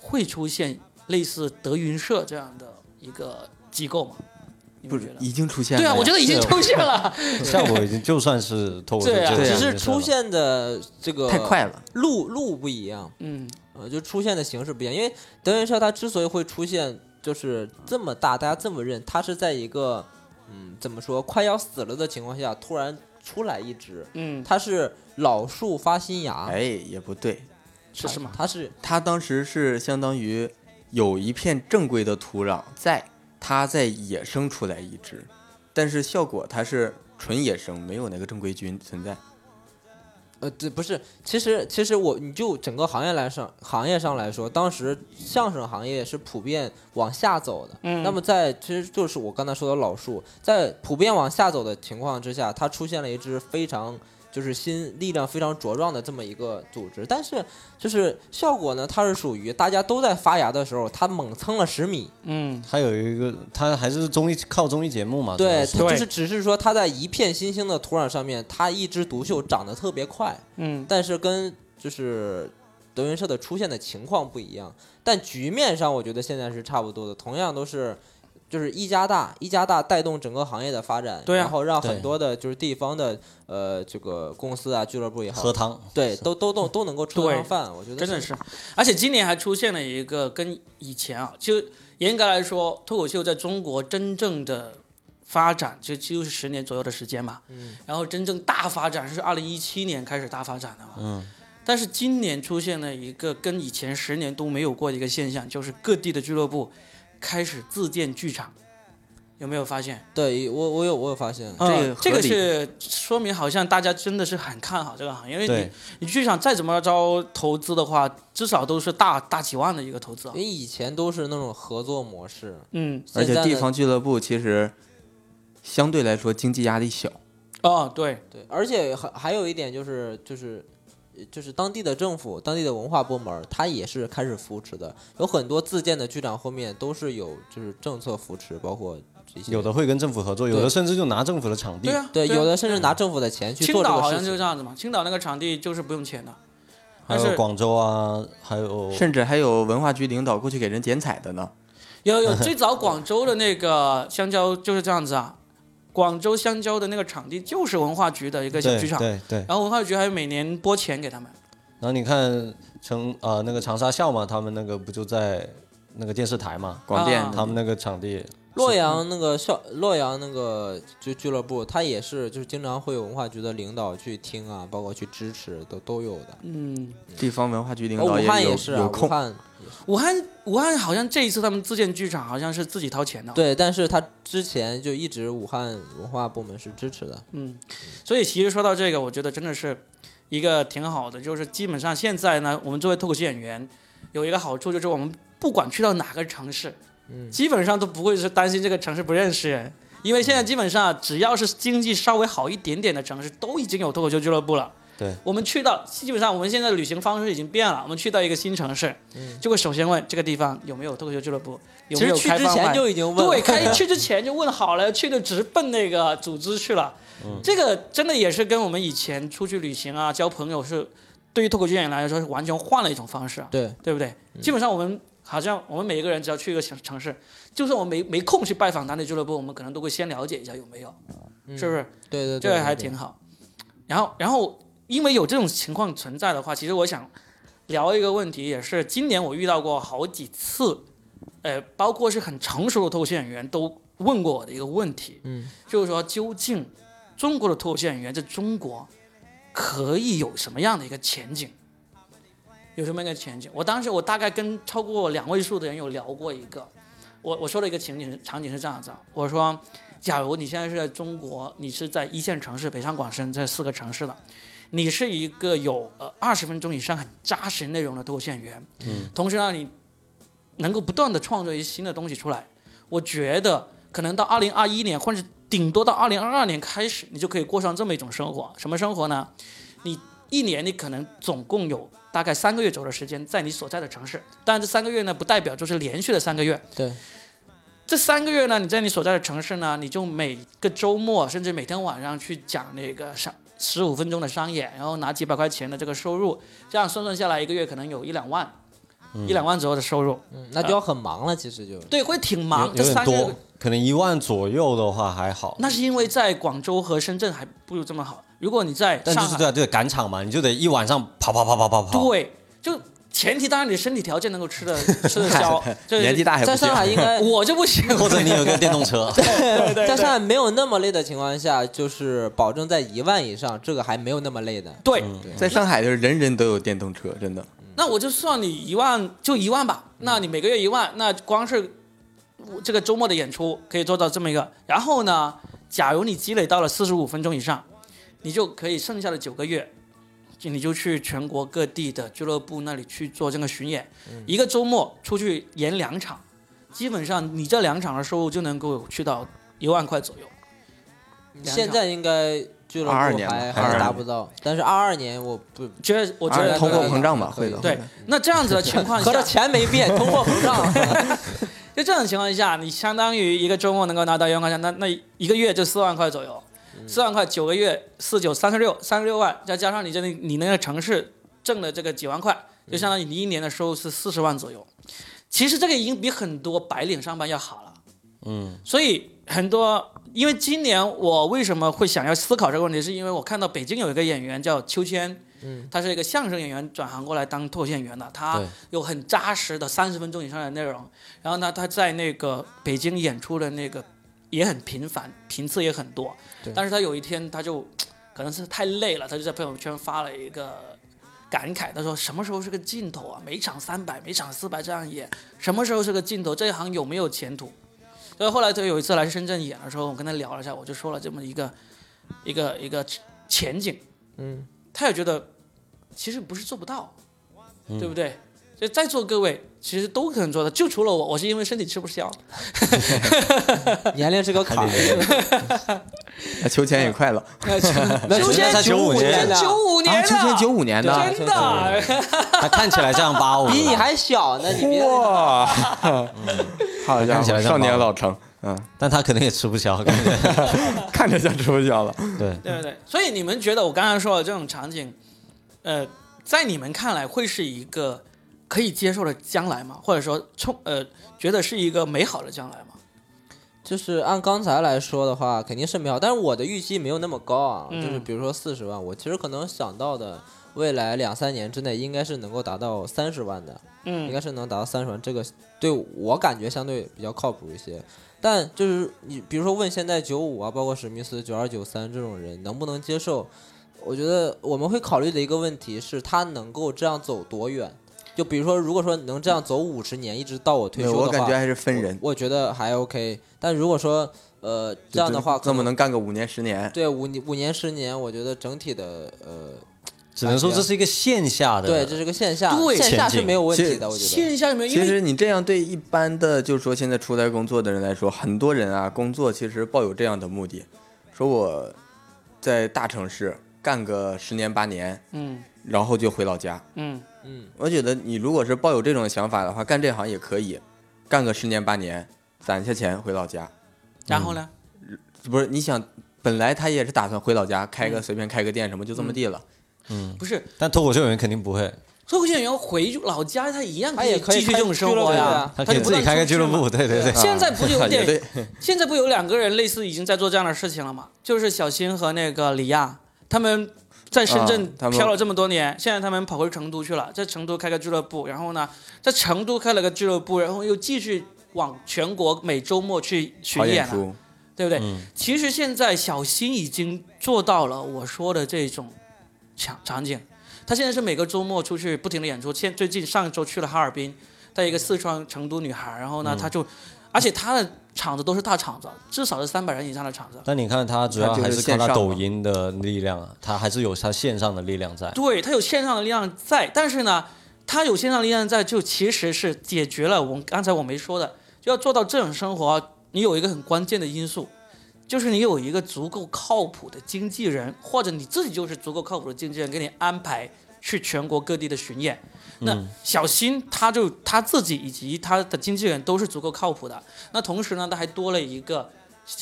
会出现类似德云社这样的一个机构吗？你们觉得？不是已经出现了。对啊，我觉得已经出现了。效果已经就算是脱口秀对啊只是出现的这个太快了。路路不一样。嗯，呃，就出现的形式不一样。因为德云社它之所以会出现就是这么大，大家这么认，它是在一个嗯怎么说快要死了的情况下突然出来一只，嗯，它是老树发新芽，哎，也不对，是什么？它是它当时是相当于有一片正规的土壤在，它在野生出来一只，但是效果它是纯野生，没有那个正规菌存在。呃，这，不是，其实其实我你就整个行业来上行业上来说，当时相声行业是普遍往下走的。嗯那么在其实就是我刚才说的老树，在普遍往下走的情况之下，它出现了一支非常就是新力量非常茁壮的这么一个组织，但是就是效果呢，它是属于大家都在发芽的时候，它猛蹭了十米。嗯，还有一个，它还是综艺靠综艺节目嘛，对，它就是只是说它在一片新兴的土壤上面，它一枝独秀，长得特别快。嗯，但是跟就是德云社的出现的情况不一样，但局面上我觉得现在是差不多的，同样都是就是一加大，一加大带动整个行业的发展，对啊然后让很多的就是地方的呃这个公司啊俱乐部也好喝，汤，对，都都都都能够吃得上饭，我觉得真的是，而且今年还出现了一个跟以前啊，就严格来说，脱口秀在中国真正的发展就就是十年左右的时间嘛，嗯，然后真正大发展是二零一七年开始大发展的嘛，嗯，但是今年出现了一个跟以前十年都没有过的一个现象，就是各地的俱乐部开始自建剧场，有没有发现？对我我有我有发现，这个嗯这个是说明好像大家真的是很看好这个行业，因为对。你你剧场再怎么着投资的话，至少都是大大几万的一个投资啊。因。为以前都是那种合作模式，嗯，而且地方俱乐部其实相对来说经济压力小，哦，对，对，而且还还有一点就是就是。就是当地的政府、当地的文化部门儿，它也是开始扶持的，有很多自建的剧场后面都是有就是政策扶持，包括这些有的会跟政府合作，有的甚至就拿政府的场地对。啊，对，啊有的甚至拿政府的钱去青做这岛好像就。这样子嘛，青岛那个场地就是不用钱的，还是有广州啊，还有甚至还有文化局领导过去给人剪彩的呢。有有最早广州的那个香蕉就是这样子啊，广州香蕉的那个场地就是文化局的一个小剧场，对对。然后文化局还每年拨钱给他们。然后你看成呃那个长沙校嘛，他们那个不就在那个电视台嘛，广电。啊。他们那个场地。洛阳那个校，洛阳那个就俱乐部，它也是就是经常会有文化局的领导去听啊，包括去支持，都都有的。嗯，地方文化局领哦武汉导也是啊，武有空，汉武汉武汉好像这一次他们自建剧场好像是自己掏钱的。对，但是他之前就一直武汉文化部门是支持的。嗯，所以其实说到这个，我觉得真的是一个挺好的，就是基本上现在呢，我们作为脱口秀演员，有一个好处就是我们不管去到哪个城市，嗯基本上都不会是担心这个城市不认识人，因为现在基本上只要是经济稍微好一点点的城市，都已经有脱口秀俱乐部了。对，我们去到基本上我们现在的旅行方式已经变了，我们去到一个新城市，嗯。就会首先问这个地方有没有脱口秀俱乐部，有其没有实去之前就已经问了，对，开去之前就问好了，去就直奔那个组织去了。这个真的也是跟我们以前出去旅行啊、交朋友是，对于脱口秀演员来说是完全换了一种方式啊，对。对不对？基本上我们好像我们每一个人只要去一个城城市，就算我们没没空去拜访当地俱乐部，我们可能都会先了解一下有没有，是不是？对对对，这个还挺好。然后，然后因为有这种情况存在的话，其实我想聊一个问题，也是今年我遇到过好几次，呃，包括是很成熟的脱口秀演员都问过我的一个问题，嗯，就是说究竟中国的脱口秀演员在中国可以有什么样的一个前景？有什么样的前景？我当时我大概跟超过两位数的人有聊过一个，我我说了一个情景是场景是这样子啊，我说，假如你现在是在中国，你是在一线城市北上广深这四个城市的，你是一个有呃二十分钟以上很扎实内容的脱口秀演员，嗯，同时呢你能够不断的创作一些新的东西出来，我觉得可能到二零二一年或者顶多到二零二二年开始，你就可以过上这么一种生活。什么生活呢？你一年你可能总共有大概三个月左右的时间在你所在的城市，当然这三个月呢不代表就是连续的三个月。对，这三个月呢，你在你所在的城市呢，你就每个周末甚至每天晚上去讲那个商十五分钟的商演，然后拿几百块钱的这个收入，这样算算下来一个月可能有一两万，一两万左右的收入。嗯，那就要很忙了，其实就对，会挺忙。有有点这三多，可能一万左右的话还好。那是因为在广州和深圳还不如这么好。如果你在上海，但就是对啊，对赶场嘛，你就得一晚上跑跑跑跑跑跑。对，就前提当然你身体条件能够吃的 吃得消，就是年纪大还不在上海。应该 我就不行，或者你有个电动车，对对在上海没有那么累的情况下，就是保证在一万以上，这个还没有那么累的。对，在上海就是人人都有电动车，真的。那我就算你一万，就一万吧。那你每个月一万，那光是这个周末的演出可以做到这么一个。然后呢，假如你积累到了四十五分钟以上，你就可以剩下的九个月你就去全国各地的俱乐部那里去做这个巡演，一个周末出去演两场，基本上你这两场的收入就能够去到一万块左右。现在应该俱乐22部年还还达不到，但是二二年我不觉得我觉得啊通货膨胀吧，会的。对，那这样子的情况 合着下，钱没变，通货膨胀。就这种情况下，你相当于一个周末能够拿到一万块钱，那那一个月就四万块左右，四万块九个月四九三十六，三十六万，再加上你这里你那个城市挣的这个几万块，就相当于你一年的收入是四十万左右。其实这个已经比很多白领上班要好了。嗯，所以很多，因为今年我为什么会想要思考这个问题，是因为我看到北京有一个演员叫秋千，嗯，他是一个相声演员，转行过来当脱口秀演员的，他有很扎实的三十分钟以上的内容。然后呢，他在那个北京演出的那个也很频繁，频次也很多。但是他有一天他就 可能是太累了，他就在朋友圈发了一个感慨，他说什么时候是个尽头啊？每场三百，每场四百这样演，什么时候是个尽头？这一行有没有前途？所以后来他有一次来深圳演的时候，我跟他聊了一下，我就说了这么一个一个一个前景，嗯，他也觉得其实不是做不到，对不对？就在座各位其实都可能做到，就除了我，我是因为身体吃不消。年龄是个坎儿。那秋千也快了，那秋千九五年的，九五年秋千九五年的，真的，他看起来像八五，比你还小呢。哇，好家伙，看起来像少年猫老成，嗯，但他可能也吃不消，感觉看着像吃不消了。对。对不对？所以你们觉得我刚才说的这种场景，呃，在你们看来会是一个可以接受的将来吗？或者说冲呃，觉得是一个美好的将来吗？就是按刚才来说的话，肯定是美好，但是我的预期没有那么高啊。嗯就是比如说四十万，我其实可能想到的未来两三年之内应该是能够达到三十万的，应嗯该是能达到三十万，这个对我感觉相对比较靠谱一些。但就是你比如说问现在九五啊，包括史密斯九二九三这种人能不能接受？我觉得我们会考虑的一个问题是他能够这样走多远。就比如说，如果说能这样走五十年，一直到我退休的话，我感觉还是分人，我觉得还 OK。但如果说呃这样的话，这么能干个五年十年，对五年五年十年，我觉得整体的呃，只能说这是一个线下的，对，这是个线下，对线下是没有问题的，我觉得。线下有没有？因其实你这样对一般的，就是说现在出来工作的人来说，很多人啊，工作其实抱有这样的目的，说我在大城市干个十年八年，嗯然后就回老家。嗯嗯，我觉得你如果是抱有这种想法的话，干这行也可以，干个十年八年，攒下钱回老家。然后呢？不是你想，本来他也是打算回老家开个嗯。随便开个店什么，就这么地了。嗯。不是。但脱口秀演员肯定不会，脱口秀演员回老家，他一样他也可以继续这种生活呀。他可以就不自己开个俱乐部，对对对。现在不就有 点，现在不有两个人类似已经在做这样的事情了吗？就是小新和那个李亚，他们在深圳漂了这么多年，现在他们跑回成都去了，在成都开个俱乐部，然后呢，在成都开了个俱乐部，然后又继续往全国每周末去巡演了。对不对？嗯其实现在小新已经做到了我说的这种场场景，他现在是每个周末出去不停的演出，现最近上周去了哈尔滨，带一个四川成都女孩，然后呢，他就，而且他的厂子都是大厂子，至少是三百人以上的厂子。但你看他主要还是靠他抖音的力量啊，他还是有他线上的力量在。对他有线上的力量在，但是呢，他有线上力量在，就其实是解决了我们刚才我没说的，就要做到这种生活，你有一个很关键的因素，就是你有一个足够靠谱的经纪人，或者你自己就是足够靠谱的经纪人，给你安排去全国各地的巡演。那小新他就他自己以及他的经纪人都是足够靠谱的。那同时呢，他还多了一个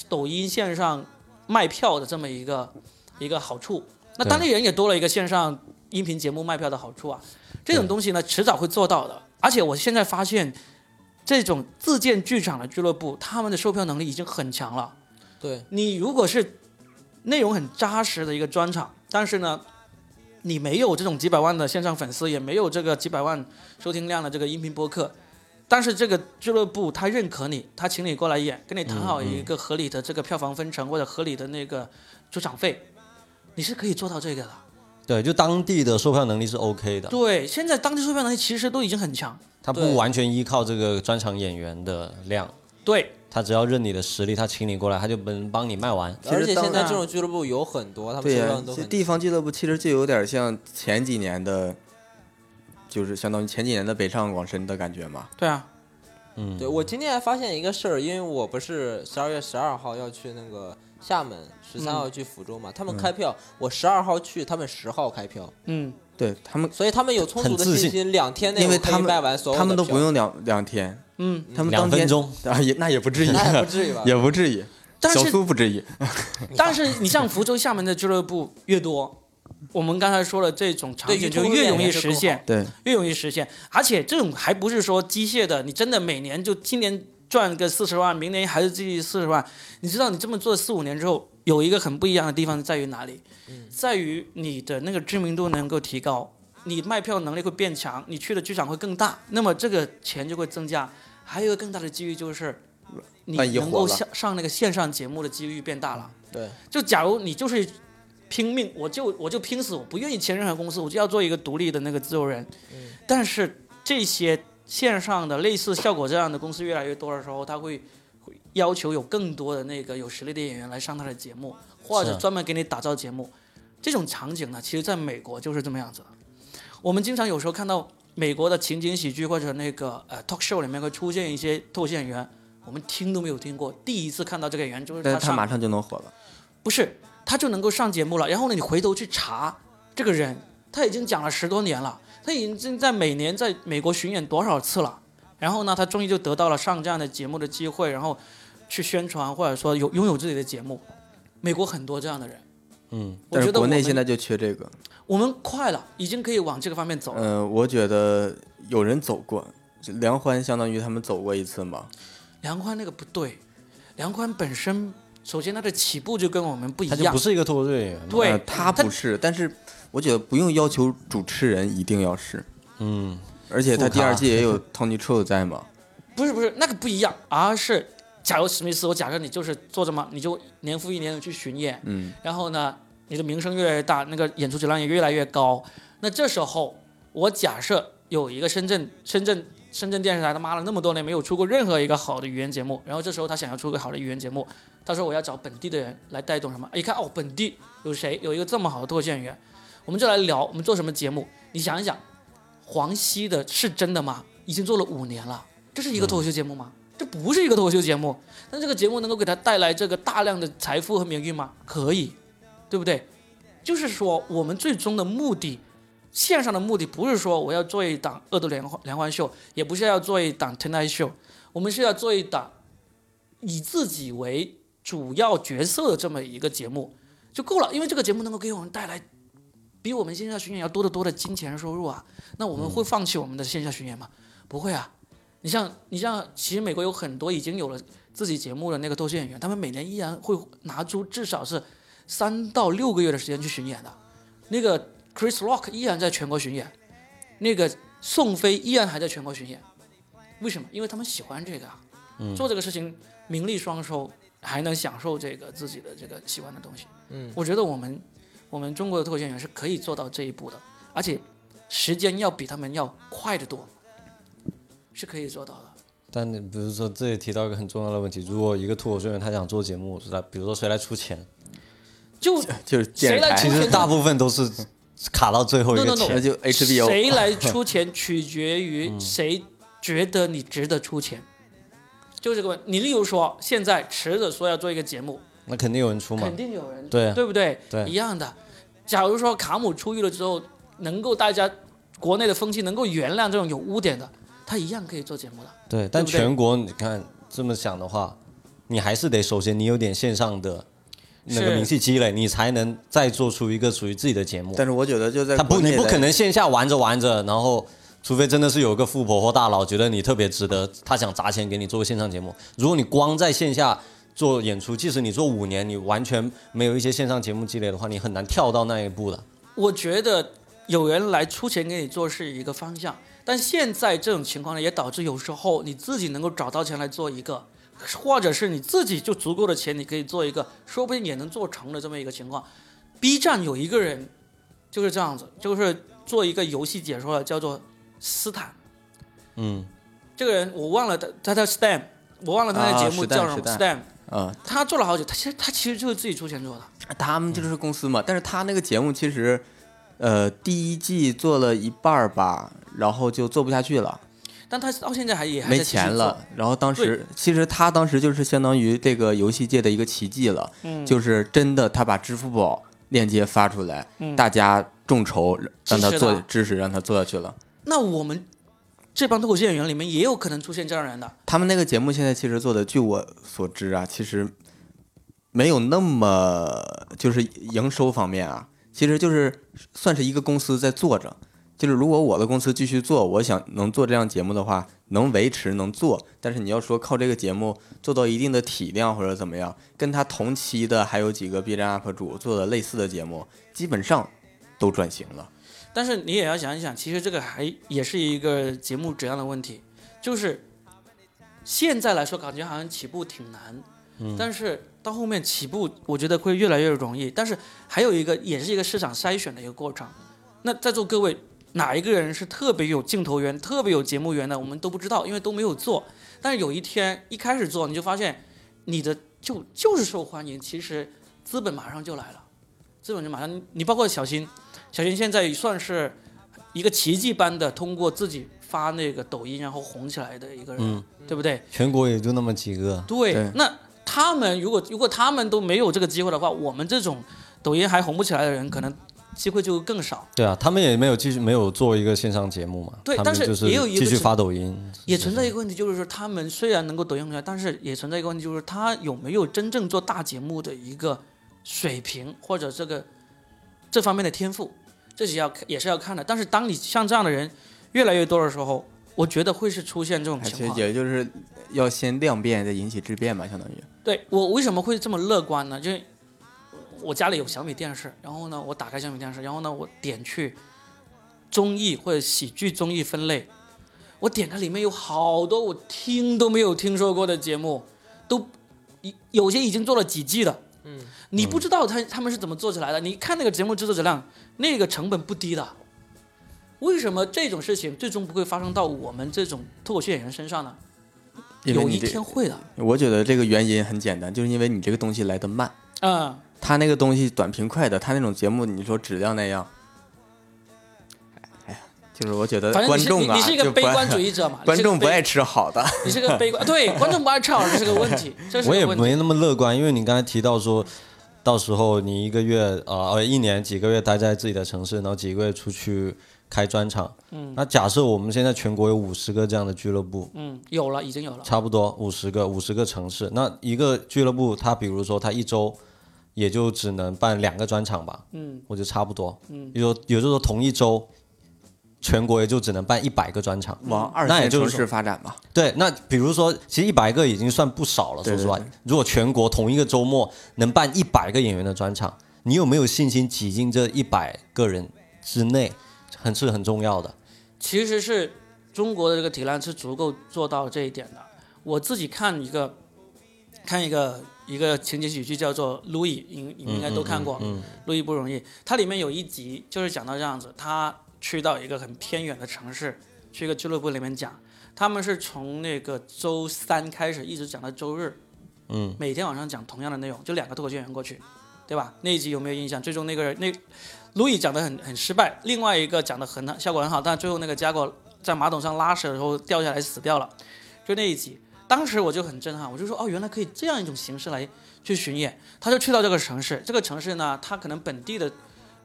抖音线上卖票的这么一个一个好处。那当地人也多了一个线上音频节目卖票的好处啊。这种东西呢，迟早会做到的。而且我现在发现，这种自建剧场的俱乐部，他们的售票能力已经很强了。对，你如果是内容很扎实的一个专场，但是呢，你没有这种几百万的线上粉丝，也没有这个几百万收听量的这个音频播客，但是这个俱乐部他认可你，他请你过来演，跟你谈好一个合理的这个票房分成或者合理的那个出场费，你是可以做到这个的。对，就当地的售票能力是 OK 的，对，现在当地售票能力其实都已经很强。他不完全依靠这个专场演员的量。对，他只要认你的实力，他请你过来，他就能帮你卖完。而且现在这种俱乐部有很多，他们地方俱乐部其实就有点像前几年的，就是相当于前几年的北上广深的感觉嘛。对啊，嗯，对我今天还发现一个事儿，因为我不是十二月十二号要去那个厦门，十三号去福州嘛，他们开票，我十二号去，他们十号开票，嗯，对他们，所以他们有充足的信信心，两天内我可以因为他们卖完所有的他们都不用两两天，嗯，他们当天两分钟，啊，也那也不至于，那也不至于吧？也不至于，小但是苏不至于。但是 你像福州、厦门的俱乐部越多，我们刚才说了这种场景就越容易实现，对，越容易实现。而且这种还不是说机械的，你真的每年就今年赚个四十万，明年还是继续四十万。你知道你这么做四五年之后，有一个很不一样的地方在于哪里？在于你的那个知名度能够提高，你卖票能力会变强，你去的剧场会更大，那么这个钱就会增加。还有一个更大的机遇就是，你能够上上那个线上节目的机遇变大了。对，就假如你就是拼命，我就我就拼死，我不愿意签任何公司，我就要做一个独立的那个自由人。但是这些线上的类似效果这样的公司越来越多的时候，他会会要求有更多的那个有实力的演员来上他的节目，或者是专门给你打造节目。这种场景呢，其实在美国就是这么样子的。我们经常有时候看到美国的情景喜剧或者那个呃 talk show 里面会出现一些脱线演员，我们听都没有听过，第一次看到这个演员就是他他马上就能火了。不是，他就能够上节目了。然后呢，你回头去查这个人，他已经讲了十多年了，他已经在每年在美国巡演多少次了。然后呢，他终于就得到了上这样的节目的机会，然后去宣传或者说有拥有自己的节目。美国很多这样的人，嗯，我觉得我们但是国内现在就缺这个。我们快了，已经可以往这个方面走了。嗯、我觉得有人走过，梁欢相当于他们走过一次嘛。梁欢那个不对，梁欢本身首先他的起步就跟我们不一样他就不，是一个脱口秀演员。对呃他不是，但是我觉得不用要求主持人一定要是，嗯，而且他第二季也有 Tony Chou 在嘛。不是不是那个不一样，而是假如史密斯，我假设你就是做这么，你就年复一年的去巡演，嗯，然后呢，你的名声越来越大，那个演出质量也越来越高。那这时候，我假设有一个深圳深圳深圳电视台，他妈了那么多年没有出过任何一个好的语言节目，然后这时候他想要出个好的语言节目，他说我要找本地的人来带动什么？一看哦，本地有谁？有一个这么好的脱口秀演员，我们就来聊，我们做什么节目？你想一想，黄西的是真的吗？已经做了五年了，这是一个脱口秀节目吗？这不是一个脱口秀节目，但这个节目能够给他带来这个大量的财富和名誉吗？可以，对不对？就是说，我们最终的目的，线上的目的不是说我要做一档恶毒连环连环秀，也不是要做一档 Tonight Show，我们是要做一档以自己为主要角色的这么一个节目就够了，因为这个节目能够给我们带来比我们线下巡演要多得多的金钱收入啊。那我们会放弃我们的线下巡演吗？不会啊。你像你像，其实美国有很多已经有了自己节目的那个脱口秀演员，他们每年依然会拿出至少是三到六个月的时间去巡演的。那个 Chris Rock 依然在全国巡演，那个宋飞依然还在全国巡演。为什么？因为他们喜欢这个啊，做这个事情名利双收，还能享受这个自己的这个喜欢的东西。嗯，我觉得我们我们中国的脱口秀演员是可以做到这一步的，而且时间要比他们要快得多，是可以做到的。但你比如说，这里提到一个很重要的问题，如果一个脱口秀演员他想做节目，是他比如说谁来出钱，就就是电视台谁来出钱其实大部分都是卡到最后一个 no, no 钱。那就 HBO 谁来出钱取决 嗯于谁觉得你值得出钱，就这个问题。你例如说，现在池子说要做一个节目，那肯定有人出嘛肯。定有人对啊对不对？对一样的。假如说卡姆出狱了之后，能够大家国内的风气能够原谅这种有污点的，他一样可以做节目的。对，但全国你看这么想的话，你还是得首先你有点线上的那个是名气积累，你才能再做出一个属于自己的节目。但是我觉得就在他不，你不可能线下玩着玩着，然后除非真的是有个富婆或大佬觉得你特别值得，他想砸钱给你做个线上节目。如果你光在线下做演出，即使你做五年，你完全没有一些线上节目积累的话，你很难跳到那一步的。我觉得有人来出钱给你做是一个方向，但现在这种情况呢，也导致有时候你自己能够找到钱来做一个，或者是你自己就足够的钱，你可以做一个，说不定也能做成的这么一个情况。B 站有一个人就是这样子，就是做一个游戏解说的，叫做斯坦。嗯，这个人我忘了他，他叫 Stan，我忘了他的节目叫什么时 Stam，嗯，他做了好久，他其实他其实就是自己出钱做的。他们就是公司嘛，但是他那个节目其实，呃，第一季做了一半儿吧，然后就做不下去了，但他到现在还也还没钱了。然后当时其实他当时就是相当于这个游戏界的一个奇迹了，嗯就是真的他把支付宝链接发出来，嗯大家众筹让他做支持支持，让他做下去了。那我们这帮脱口秀演员里面也有可能出现这样人的。他们那个节目现在其实做的，据我所知啊，其实没有那么就是营收方面啊，其实就是算是一个公司在做着。就是如果我的公司继续做，我想能做这样节目的话，能维持能做。但是你要说靠这个节目做到一定的体量或者怎么样，跟他同期的还有几个 B 站 UP 主做的类似的节目，基本上都转型了。但是你也要想一想，其实这个还也是一个节目质量的问题，就是现在来说感觉好像起步挺难，但是到后面起步我觉得会越来越容易。但是还有一个也是一个市场筛选的一个过程。那在座各位哪一个人是特别有镜头缘、特别有节目缘的，我们都不知道，因为都没有做。但是有一天一开始做，你就发现你的就就是受欢迎，其实资本马上就来了，资本就马上你包括小新。小新现在算是一个奇迹般的通过自己发那个抖音然后红起来的一个人，嗯对不对？全国也就那么几个，对，对那他们如果如果他们都没有这个机会的话，我们这种抖音还红不起来的人，可能机会就更少。对啊，他们也没有继续没有做一个线上节目嘛，对但是也有一个继续发抖音，也存在一个问题，就是说他们虽然能够抖音出来，但是也存在一个问题，就是他有没有真正做大节目的一个水平或者这个这方面的天赋，这是要也是要看的。但是当你像这样的人越来越多的时候，我觉得会是出现这种而且情况。也就是要先量变，再引起质变吧，相当于。对我为什么会这么乐观呢？就是我家里有小米电视，然后呢，我打开小米电视，然后呢，我点去综艺或者喜剧综艺分类，我点开里面有好多我听都没有听说过的节目，都有有些已经做了几季的。嗯，你不知道他他们是怎么做起来的？你看那个节目制作质量，那个成本不低的。为什么这种事情最终不会发生到我们这种脱口秀演员身上呢？有一天会的。我觉得这个原因很简单，就是因为你这个东西来的慢，嗯，他那个东西短平快的，他那种节目，你说质量那样，哎呀，就是我觉得观众啊，你你是一个悲观主义者嘛，观众不爱吃好的，你是个悲观，对，观众不爱吃好，的是个问题，这是我也。没那么乐观，因为你刚才提到说，到时候你一个月呃呃一年几个月待在自己的城市，然后几个月出去开专场。嗯，那假设我们现在全国有五十个这样的俱乐部，嗯，有了，已经有了。差不多五十个五十个城市，那一个俱乐部它比如说它一周也就只能办两个专场吧，嗯，我觉得差不多。嗯，也就也就是说同一周。全国也就只能办一百个专场，往二线城那也就是说市发展吧。对，那比如说，其实一百个已经算不少了。说实话，如果全国同一个周末能办一百个演员的专场，你有没有信心挤进这一百个人之内，很是很重要的。其实是中国的这个体量是足够做到这一点的。我自己看一个看一个一个情景喜剧叫做《路易》，应你们应该都看过，嗯路易不容易。它里面有一集就是讲到这样子，他去到一个很偏远的城市，去一个俱乐部里面讲，他们是从那个周三开始一直讲到周日，嗯，每天晚上讲同样的内容，就两个脱口秀演员过去，对吧？那一集有没有印象？最终那个人那路易讲的很很失败，另外一个讲的很效果很好，但最后那个家伙在马桶上拉屎的时候掉下来死掉了，就那一集。当时我就很震撼，我就说哦，原来可以这样一种形式来去巡演。他就去到这个城市，这个城市呢，他可能本地的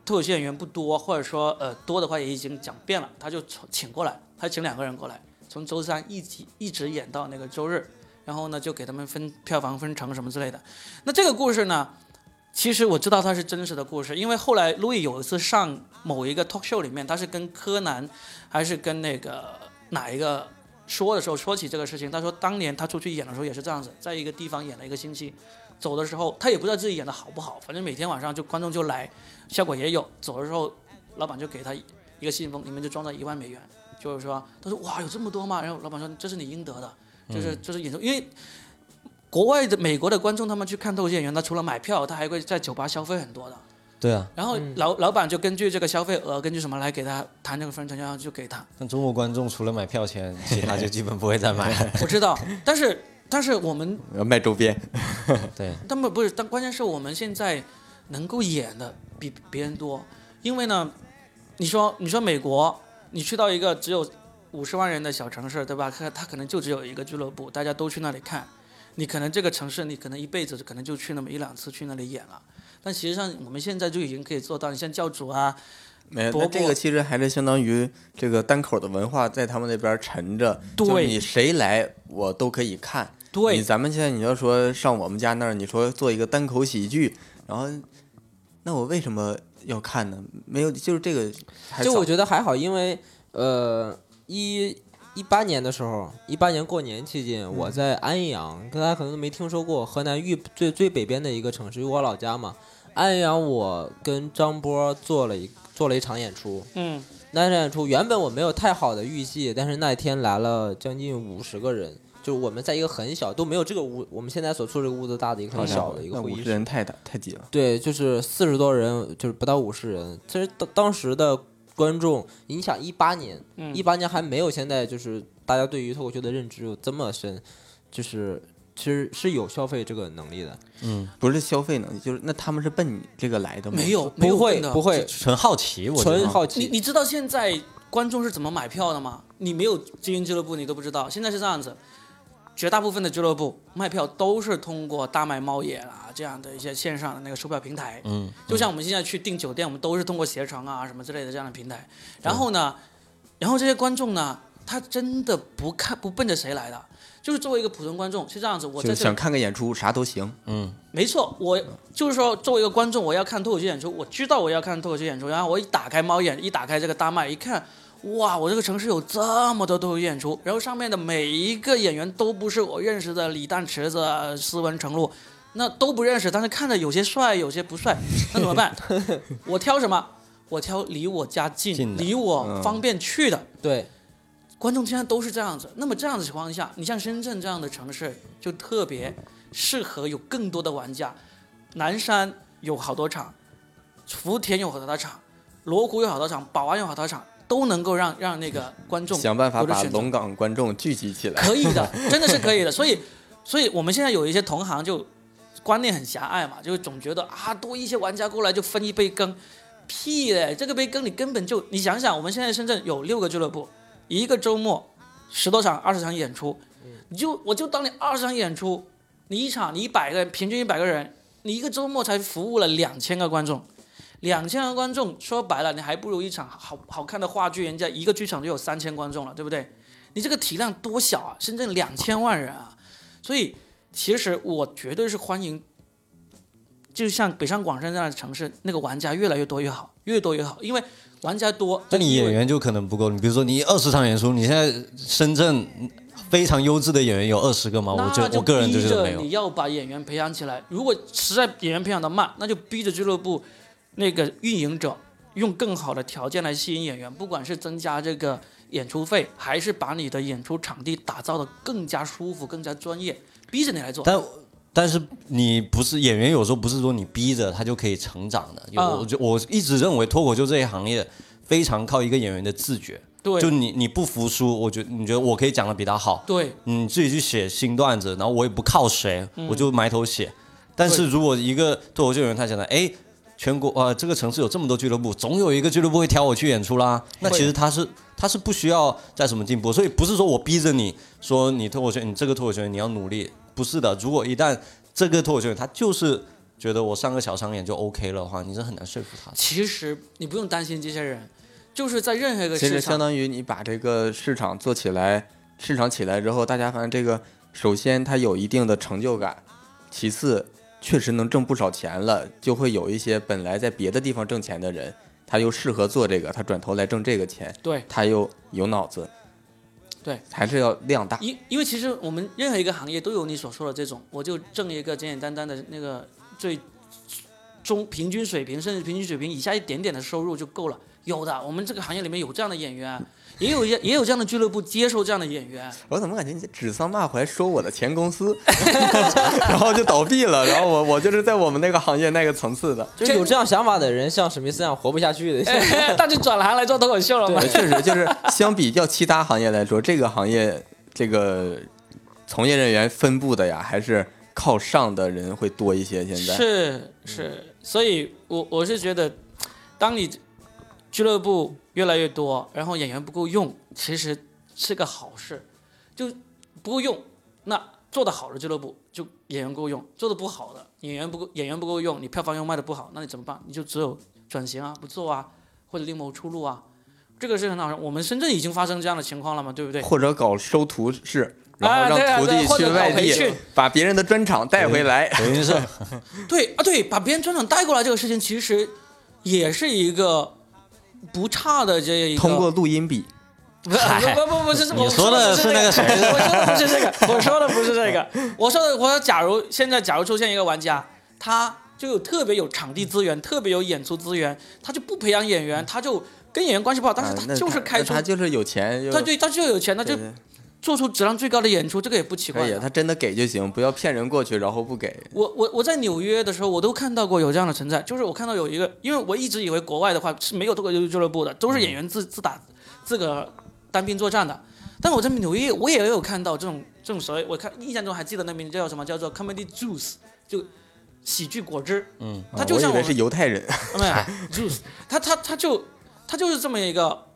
脱口秀演员不多，或者说呃多的话也已经讲遍了，他就请过来，他请两个人过来，从周三一起一直演到那个周日，然后呢就给他们分票房分成什么之类的。那这个故事呢，其实我知道它是真实的故事，因为后来路易有一次上某一个 talk show 里面，他是跟柯南还是跟那个哪一个说的时候说起这个事情，他说当年他出去演的时候也是这样子，在一个地方演了一个星期，走的时候他也不知道自己演的好不好，反正每天晚上就观众就来，效果也有，走的时候老板就给他一个信封，里面就装着一万美元，就是说他说哇有这么多吗？然后老板说这是你应得的，就是就是演出，因为。国外的美国的观众，他们去看脱口秀演员，他除了买票，他还会在酒吧消费很多的。对啊，然后老老板就根据这个消费额，根据什么来给他谈这个分成，然后就给他。但中国观众除了买票钱，其他就基本不会再买。我知道，但是但是我们要卖周边，对，但不不是，但关键是我们现在能够演的比别人多，因为呢，你说你说美国，你去到一个只有五十万人的小城市，对吧？他他可能就只有一个俱乐部，大家都去那里看，你可能这个城市你可能一辈子可能就去那么一两次去那里演了，但其实上我们现在就已经可以做到，你像教主啊，没那这个其实还是相当于这个单口的文化在他们那边沉着，对就你谁来我都可以看。你，咱们现在你要说上我们家那儿，你说做一个单口喜剧，然后那我为什么要看呢？没有，就是这个就我觉得还好，因为呃一一八年的时候，一八年过年期间，我在安阳，大家可能都没听说过，河南豫最最北边的一个城市，我老家嘛。安阳，我跟张波做了一做了一场演出，嗯，那场演出原本我没有太好的预计，但是那天来了将近五十个人，就是我们在一个很小都没有这个屋，我们现在所住这个屋子大的一个很小的一个会议室。十人太大太挤了。对，就是四十多人，就是不到五十人。其实当当时的观众，你想一八年，嗯一八年还没有现在就是大家对于脱口秀的认知有这么深，就是其实是有消费这个能力的。嗯不是消费能力，就是那他们是奔你这个来的吗？没有没有不会的不会，纯好奇，我纯好你奇。你知道现在观众是怎么买票的吗？你没有精英俱乐部，你都不知道。现在是这样子，绝大部分的俱乐部卖票都是通过大麦猫眼啊这样的一些线上的那个售票平台。嗯，就像我们现在去订酒店，我们都是通过携程啊什么之类的这样的平台。然后呢，然后这些观众呢，他真的不看不奔着谁来的，就是作为一个普通观众是这样子，我在这就想看个演出，啥都行。嗯没错，我就是说，作为一个观众，我要看脱口秀演出，我知道我要看脱口秀演出，然后我一打开猫眼，一打开这个大麦，一看，哇，我这个城市有这么多脱口秀演出，然后上面的每一个演员都不是我认识的李诞、池子、斯文、程璐，那都不认识，但是看着有些帅，有些不帅，那怎么办？我挑什么？我挑离我家近、近离我方便去的。对，观众现在都是这样子。那么这样的情况下，你像深圳这样的城市，就特别适合有更多的玩家。南山有好多场，福田有好多场，罗湖有好多场，宝安有好多场，都能够让让那个观众想办法把龙岗观众聚集起来。可以的，真的是可以的。所以，所以我们现在有一些同行就观念很狭隘嘛，就总觉得啊，多一些玩家过来就分一杯羹，屁嘞！这个杯羹你根本就你想想，我们现在深圳有六个俱乐部，一个周末十多场、二十场演出，你就我就当你二十场演出，你一场你一百个人，平均一百个人，你一个周末才服务了两千个观众。两千个观众，说白了，你还不如一场好好看的话剧，人家一个剧场就有三千观众了，对不对？你这个体量多小啊！深圳两千万人啊，所以其实我绝对是欢迎，就像北上广深这样的城市，那个玩家越来越多越好，越多越好，因为玩家多，那你演员就可能不够。你比如说你二十场演出，你现在深圳非常优质的演员有二十个吗？我就得我个人就逼觉得没有着你。要把演员培养起来。如果实在演员培养的慢，那就逼着俱乐部那个运营者用更好的条件来吸引演员，不管是增加这个演出费，还是把你的演出场地打造的更加舒服、更加专业，逼着你来做。但但是你不是演员，有时候不是说你逼着他就可以成长的。有啊我就我一直认为脱口秀这一行业非常靠一个演员的自觉。对就你你不服输，我觉得你觉得我可以讲的比他好，对你自己去写新段子，然后我也不靠谁，我就埋头写。但是如果一个脱口秀演员他讲的，哎，全国啊、这个城市有这么多俱乐部，总有一个俱乐部会挑我去演出啦。那其实他是他是不需要再什么进步，所以不是说我逼着你说你脱口秀，你这个脱口秀你要努力，不是的。如果一旦这个脱口秀他就是觉得我上个小商演就 OK 了的话，你是很难说服他的。其实你不用担心这些人，就是在任何一个市场，其实相当于你把这个市场做起来，市场起来之后，大家发现这个首先它有一定的成就感，其次确实能挣不少钱了，就会有一些本来在别的地方挣钱的人，他又适合做这个，他转头来挣这个钱，对，他又有脑子，对，还是要量大。因因为其实我们任何一个行业都有你所说的这种，我就挣一个简简单单的那个最中平均水平，甚至平均水平以下一点点的收入就够了。有的，我们这个行业里面有这样的演员，也有一些也有这样的俱乐部接受这样的演员。我怎么感觉你在指桑骂槐说我的前公司，然后就倒闭了，然后我我就是在我们那个行业那个层次的。就是有这样想法的人，像史密斯这样活不下去的。他就转行来做脱口秀了嘛。确实就是相比较其他行业来说，这个行业这个从业人员分布的呀，还是靠上的人会多一些？现在是是，所以我我是觉得，当你俱乐部越来越多，然后演员不够用，其实是个好事。就不够用，那做的好的俱乐部就演员够用，做的不好的演员不够演员不够用，你票房又卖的不好，那你怎么办？你就只有转型啊，不做啊，或者另谋出路啊。这个是很好，我们深圳已经发生这样的情况了嘛，对不对？或者搞收徒式，然后让徒弟去外地搞培训把别人的专场带回来。等于是 对啊，对，把别人专场带过来这个事情，其实也是一个不差的这一个。通过录音笔，不不不不不是，我你说的是是那个谁我说的不是这个，我说的不是这个。我说的，我说假如现在假如出现一个玩家，他就有特别有场地资源，特别有演出资源，他就不培养演员，他就跟演员关系不好，但是他就是开出他，就是有钱，他对他就有钱，他就做出质量最高的演出，这个也不奇可以，怪。他真的给就行，不要骗人过去然后不给。我我我在纽约的时候，我都看到过有这样的存在，就是我看到有一个，因为我一直以为国外的话是没有脱口秀俱乐部的，都是演员自自打自个单兵作战的。但我在纽约，我也有看到这种这种所谓，我看印象中还记得那名字叫什么，叫做 comedy juice，就喜剧果汁。嗯，他就像我们我是犹太人，没有 juice，他他他就他就是这么一个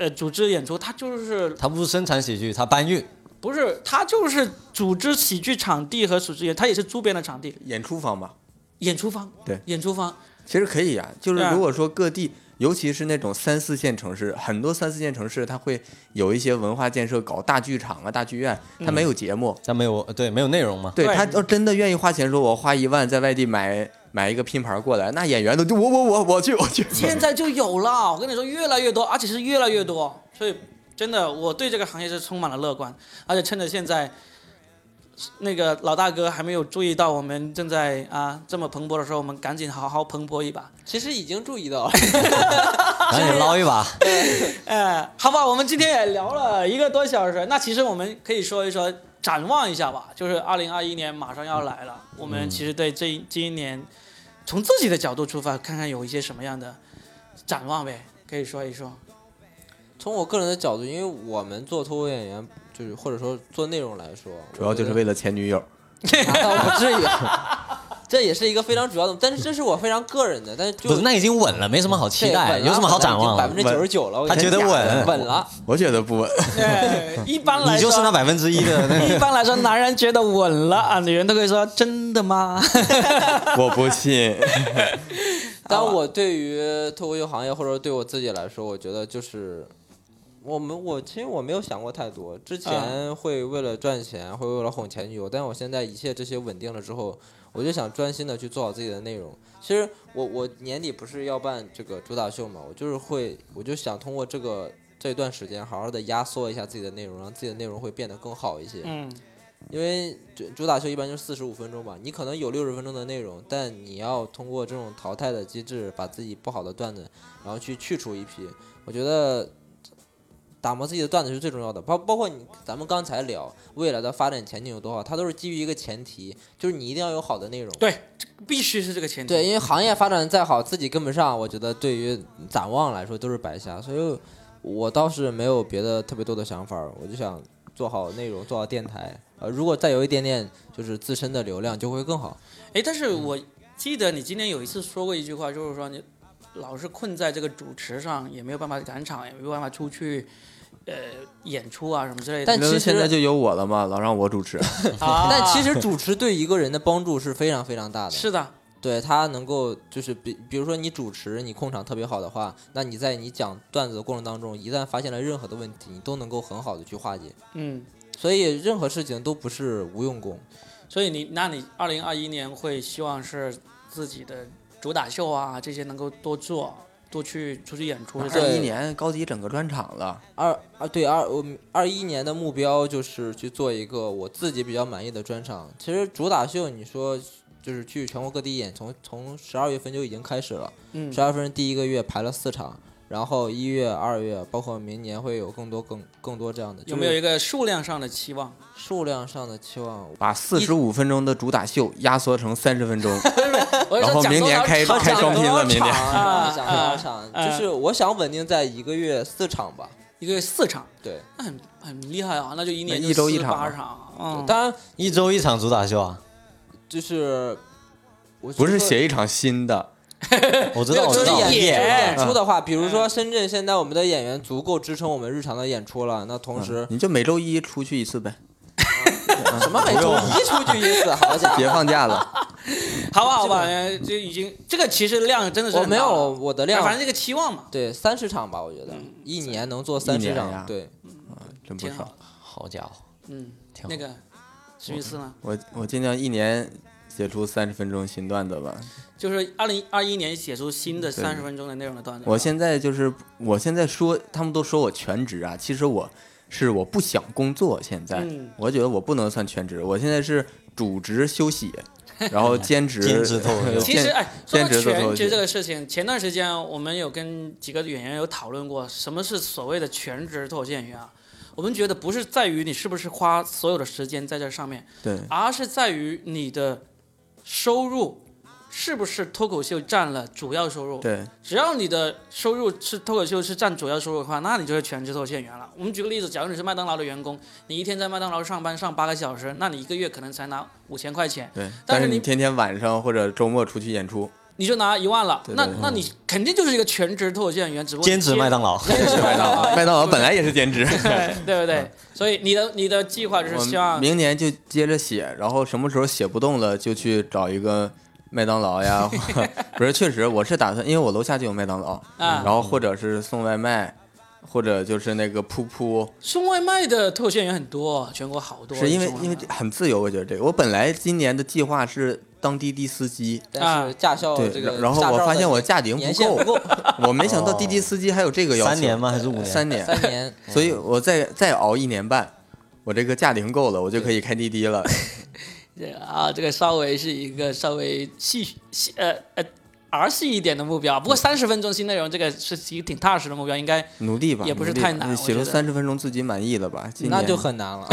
呃组织演出，他就是他不是生产喜剧，他搬运。不是他就是组织喜剧场地和组织演，他也是租边的场地，演出方吧。演出方对演出方。其实可以啊、就是如果说各地，尤其是那种三四线城市，很多三四线城市它会有一些文化建设，搞大剧场啊、大剧院，它没有节目，但没有对没有内容嘛？对对他要真的愿意花钱，说我花一万在外地买买一个拼盘过来，那演员都就我我我我去我去。现在就有了，我跟你说，越来越多，而且是越来越多，所以真的，我对这个行业是充满了乐观，而且趁着现在。那个老大哥还没有注意到我们正在啊这么蓬勃的时候，我们赶紧好好蓬勃一把。其实已经注意到了，赶紧捞一把。哎，好吧，我们今天也聊了一个多小时，那其实我们可以说一说，展望一下吧。就是二零二一年马上要来了，我们其实对这一这一年，从自己的角度出发，看看有一些什么样的展望呗，可以说一说。从我个人的角度，因为我们做脱口演员，就是或者说做内容来说，主要就是为了前女友。倒不至于，这也是一个非常主要的，但是这是我非常个人的，但是就不是，那已经稳了，没什么好期待，有什么好展望百分之？九十九了，我他觉得稳稳了。我觉得不稳，对，一般来说，你就是那百分之一的那一般来说，男人觉得稳了啊，女人都会说真的吗？我不信。但我对于脱口秀行业，或者对我自己来说，我觉得就是我们我其实我没有想过太多，之前会为了赚钱，会为了哄前女友，但我现在一切这些稳定了之后，我就想专心的去做好自己的内容。其实我我年底不是要办这个主打秀嘛，我就是会，我就想通过这个这段时间，好好的压缩一下自己的内容，让自己的内容会变得更好一些。嗯，因为主主打秀一般就是四十五分钟吧，你可能有六十分钟的内容，但你要通过这种淘汰的机制，把自己不好的段子，然后去去除一批。我觉得打磨自己的段子是最重要的，包包括你咱们刚才聊未来的发展前景有多好，它都是基于一个前提，就是你一定要有好的内容。对，必须是这个前提。对，因为行业发展得再好，自己跟不上，我觉得对于展望来说都是白瞎。所以，我倒是没有别的特别多的想法，我就想做好内容，做好电台。呃，如果再有一点点就是自身的流量，就会更好。哎，但是我记得你今天有一次说过一句话，就是说你老是困在这个主持上，也没有办法赶场，也没有办法出去呃演出啊什么之类的。但其实现在就有我了嘛，老让我主持。啊，但 其实主持对一个人的帮助是非常非常大的。是的，对他能够就是比比如说你主持你控场特别好的话，那你在你讲段子的过程当中，一旦发现了任何的问题，你都能够很好的去化解。嗯，所以任何事情都不是无用功。所以你那你二零二一年会希望是自己的主打秀啊这些能够多做，多去出去演出。对这一年高级整个专场了，二啊对二我二一年的目标就是去做一个我自己比较满意的专场。其实主打秀你说就是去全国各地演，从从十二月份就已经开始了。嗯十二月份第一个月排了四场，然后一月、二月，包括明年会有更多更更多这样的。有没有一个数量上的期望？数量上的期望？把四十五分钟的主打秀压缩成三十分钟，然后明年开开双拼了明年啊，讲多少啊场？啊就是我想稳定在一个月四场吧。一个月四场，对，那很很厉害啊，那就一年就48一周一场嗯，当然一周一场主打秀啊，就是我不是。写一场新的，我知道，我知道。就是演，演出的话，比如说深圳现在我们的演员足够支撑我们日常的演出了，那同时你就每周一出去一次呗，什么每周一出去一次，好家伙，别放假了。好吧好吧，呃就已经这个其实量真的是我没有我的量，反正这个期望嘛，对三十场吧，我觉得。一年能做三十场，对，真不少挺好。。好家伙，嗯，挺好。那个史密斯呢，我我尽量一年写出三十分钟新段子吧。就是二零二一年写出新的三十分钟的内容的段子。我现在就是我现在说，他们都说我全职啊，其实我是我不想工作。现在、嗯我觉得我不能算全职，我现在是主职休息，然后兼职 兼职脱口秀其实哎，说到全职这个事情，前段时间我们有跟几个演员有讨论过，什么是所谓的全职脱口秀演员啊？我们觉得不是在于你是不是花所有的时间在这上面，对而是在于你的收入是不是脱口秀占了主要收入。对只要你的收入是脱口秀是占主要收入的话，那你就是全职脱口秀演员了。我们举个例子，假如你是麦当劳的员工，你一天在麦当劳上班上八个小时，那你一个月可能才拿五千块钱，对，但是你但是你天天晚上或者周末出去演出，你就拿一万了。那对对那你肯定就是一个全职脱口秀演员，只不过兼职麦当劳，兼职麦当劳，麦当劳本来也是兼职。对对不对？所以你的你的计划就是希望明年就接着写，然后什么时候写不动了就去找一个麦当劳呀，不是，确实我是打算，因为我楼下就有麦当劳，啊然后或者是送外卖，或者就是那个噗噗，送外卖的脱口秀演员很多，全国好多。是因为因为很自由，我觉得这个，我本来今年的计划是当滴滴司机。但是驾校对哦这个，然后我发现我驾龄不够，不够，我没想到滴滴司机还有这个要求。三年吗？还是五年？三年，三年，所以我再再熬一年半，我这个驾龄够了，我就可以开滴滴了。这个啊，这个稍微是一个稍微细细呃呃儿戏一点的目标。不过三十分钟新内容，这个是一个挺踏实的目标，应该努力吧，也不是太难我写出三十分钟自己满意的吧？那就很难了。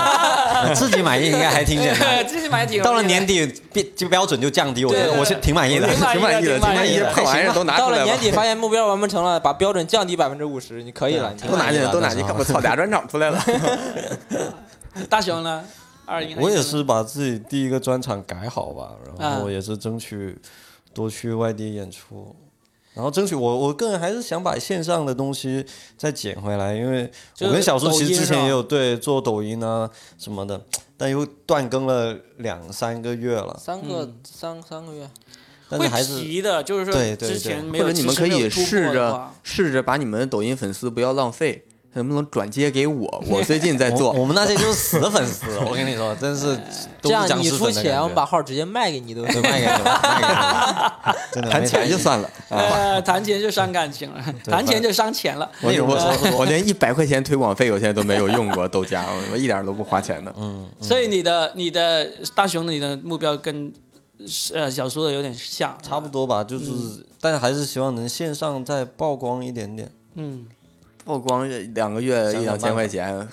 自己满意应该还挺简单。自己买挺到了年底，标就标准就降低，我觉得我是挺满意的。挺满意的挺满意的，破玩意儿都拿出来吧到了年。底发现目标完不成了，把标准降低百分之五十，你可以了。你都拿进来，都拿进我操，俩专场出来了。大熊呢？二零我也是把自己第一个专场改好吧，然啊后也是争取多去外地演出，然后争取我我个人还是想把线上的东西再捡回来，因为我跟小叔其实之前也有对做抖音啊什么的，但又断更了两三个月了，三个三三个月，会但是还是皮的，就是说对对之前对没有，或者你们可以试着试着把你们的抖音粉丝不要浪费，能不能转接给我？我最近在做。我们那些就是死的粉丝，我跟你说，真是都这样你出钱，我们把。号直接卖给你都行。卖给你 真的谈钱就算了，啊呃，谈钱就伤感情了，谈钱就伤钱了。我我我连一百块钱推广费我现在都没有用过豆家，我我一点都不花钱的。嗯，所以你的你的大熊，你的目标跟呃小叔的有点像，差不。多吧，就是，但是还是希望能线上再曝光一点点。嗯，曝光两个月一两千块钱，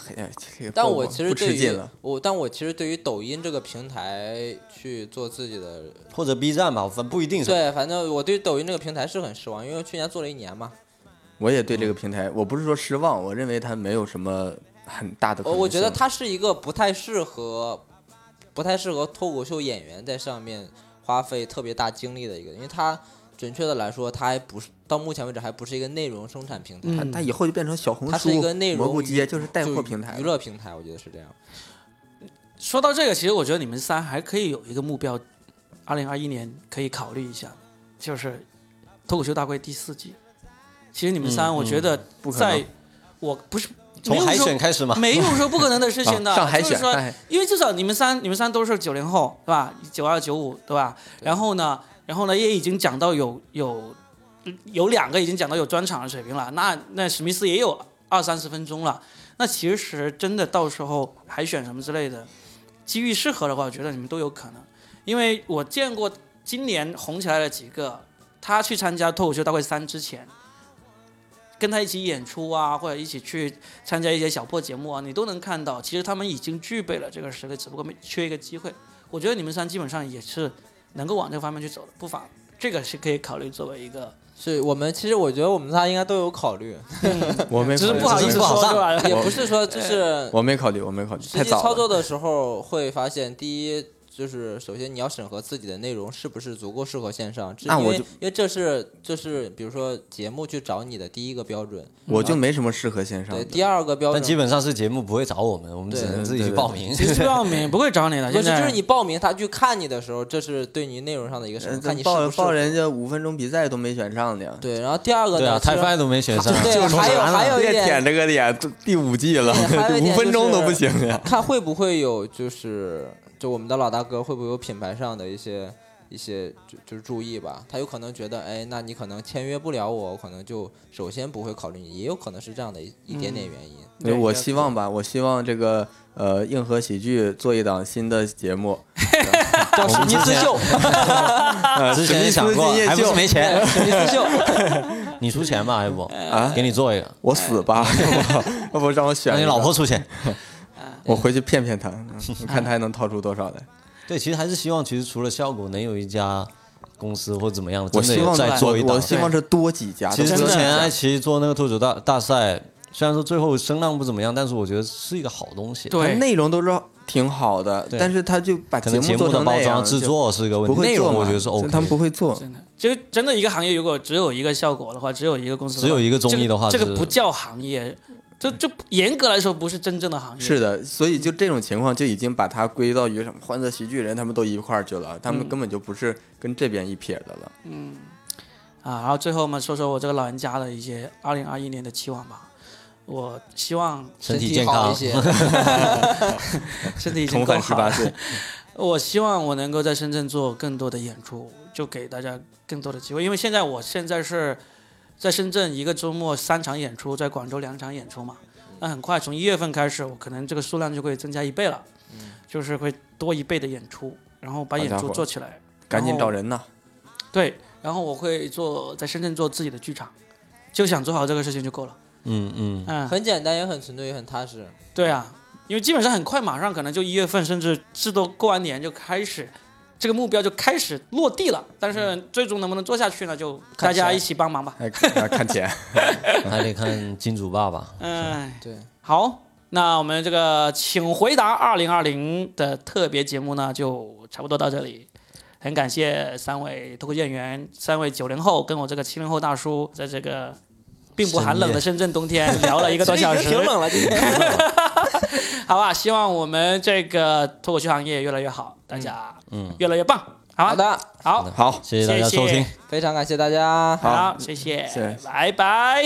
但我其实对于。我，但我其实对于抖音这个平台去做自己的，或者 B 站吧，反不一定是。对，反正我对抖音这个平台是很失望，因为去年做了一年嘛。我也对这个平台，我不是说失望，我认为它没有什么很大的我觉得它是一个不太适合，不太适合脱口秀演员在上面花费特别大精力的一个，因为它准确的来说，它还不是到目前为止还不是一个内容生产平台，嗯它它以后就变成小红书、它是一个内容蘑菇街，就是带货平台娱。乐平台，我觉得是这样。说到这个，其实我觉得你们三还可以有一个目标，二零二一年可以考虑一下，就是脱口秀大会第四季。其实你们三，嗯我觉得不可能在，我不是从海选开始嘛。没有说不可能的事情的，啊上海选，就是说因为至少你们三，你们三都是九零后，对吧？九二九五，对吧？然后呢，然后呢，也已经讲到有有有两个已经讲到有专场的水平了。那那史密斯也有二三十分钟了。那其实真的到时候海选什么之类的，机遇适合的话，我觉得你们都有可能。因为我见过今年红起来的几个，他去参加脱口秀大会三之前。跟他一起演出啊，或者一起去参加一些小破节目啊，你都能看到，其实他们已经具备了这个实力，只不过没缺一个机会。我觉得你们三基本上也是能够往这个方面去走的，不妨这个是可以考虑作为一个是我们其实我觉得我们仨应该都有考虑，我没只是不好意思说？也不是说就是我没考虑，我没考虑，实际太早了。操作的时候会发现，第一就是首先你要审核自己的内容是不是足够适合线上，因为那我就因为这是这是比如说节目去找你的第一个标准，我就没什么适合线上对，第二个标准但基本上是节目不会找我们，我们只能自己去 报名。其实报名不会找你的，不是就是你报名他去看你的时候，这是对你内容上的一个审呃核，看你报。报人家五分钟比赛都没选上的，对，然后第二个对啊，呢，其实太饭都没选上，对，还有还有一点这个点，第五季了五分钟都不行呀。看会不会有就是就我们的老大哥会不会有品牌上的一些一些就就是注意吧？他有可能觉得，哎，那你可能签约不了我，我可能就首先不会考虑你，也有可能是这样的一一点点原因。对我希望吧，我希望这个呃硬核喜剧做一档新的节目，叫史密斯秀，呃之前想过，还不是没钱，史密斯秀，你出钱吧，要不？啊？给你做一个，我死吧，要不让我选？让你老婆出钱。我回去骗骗他，我看他还能掏出多少来。对，其实还是希望，其实除了效果，能有一家公司或怎么样，我真的有希望再做一档我我。希望是多几家。其实之前爱奇艺做那个脱口大大赛，虽然说最后声浪不怎么样，但是我觉得是一个好东西。对它内容都是挺好的，对但是他就把可能节目做目的包成那样，装制作是一个问题，内不会做嘛容我觉得是 OK。他们不会做。真的，就真的一个行业，如果只有一个效果的话，只有一个公司的话，只有一个综艺的话这个，这是个不叫行业，这这严格来说不是真正的行业。是的，所以就这种情况就已经把它归到于什么欢乐喜剧人，他们都一块儿去了，他嗯们根本就不是跟这边一撇的了。嗯啊，然后最后我们说说我这个老人家的一些二零二一年的期望吧。我希望身体体健康一些。身体已经重够好了返十八。岁，我希望我能够在深圳做更多的演出，就给大家更多的机会。因为现在我现在是在深圳一个周末三场演出，在广州两场演出嘛。那很快从一月份开始，我可能这个数量就会增加一倍了，就是会多一倍的演出，然后把演出做起来。赶紧找人呐！对，然后我会做在深圳做自己的剧场，就想做好这个事情就够了。嗯嗯，嗯，很简单，也很纯粹，也很踏实。对啊，因为基本上很快，马上可能就一月份，甚至至多过完年就开始，这个目标就开始落地了。但是最终能不能做下去呢？就大家一起帮忙吧。还还看钱，还得看金主爸爸。嗯，对，好，那我们这个请回答二零二零的特别节目呢，就差不多到这里。很感谢三位脱口秀演员，三位九零后跟我这个七零后大叔，在这个并不寒冷的深圳冬天聊了一个多小时，挺冷了，今天。好吧，希望我们这个脱口秀行业越来越好，大家嗯越来越棒，好的，好，好，谢谢大家收听。非常感谢大家。好，谢谢，谢谢拜拜。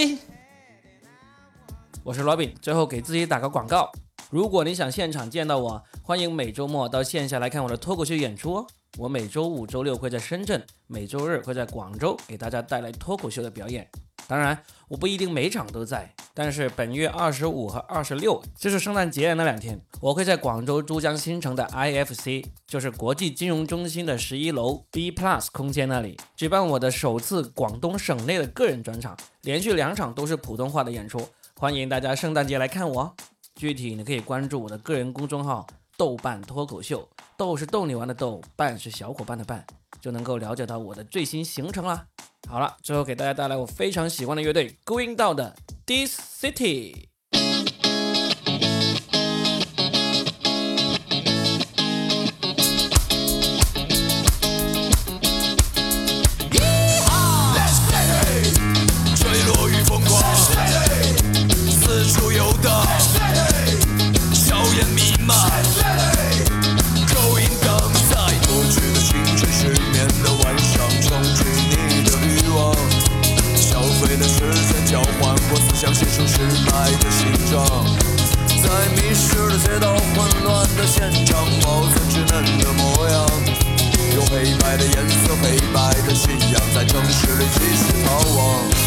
我是罗宾，最后给自己打个广告。如果你想现场见到我，欢迎每周末到线下来看我的脱口秀演出哦。我每周五、周六会在深圳，每周日会在广州给大家带来脱口秀的表演。当然，我不一定每场都在，但是本月二十五和二十六，就是圣诞节的那两天，我会在广州珠江新城的 IFC，就是国际金融中心的十一楼 B Plus 空间那里，举办我的首次广东省内的个人专场，连续两场都是普通话的演出，欢迎大家圣诞节来看我哦。具体你可以关注我的个人公众号“豆瓣脱口秀”，逗是逗你玩的豆，瓣是小伙伴的伴，就能够了解到我的最新行程啦。好了，最后给大家带来我非常喜欢的乐队 Going Down 的 This City。换过思想，写出失败的心脏，在迷失的街道，混乱的现场，保存稚嫩的模样。用黑白的颜色，黑白的信仰，在城市里继续逃亡。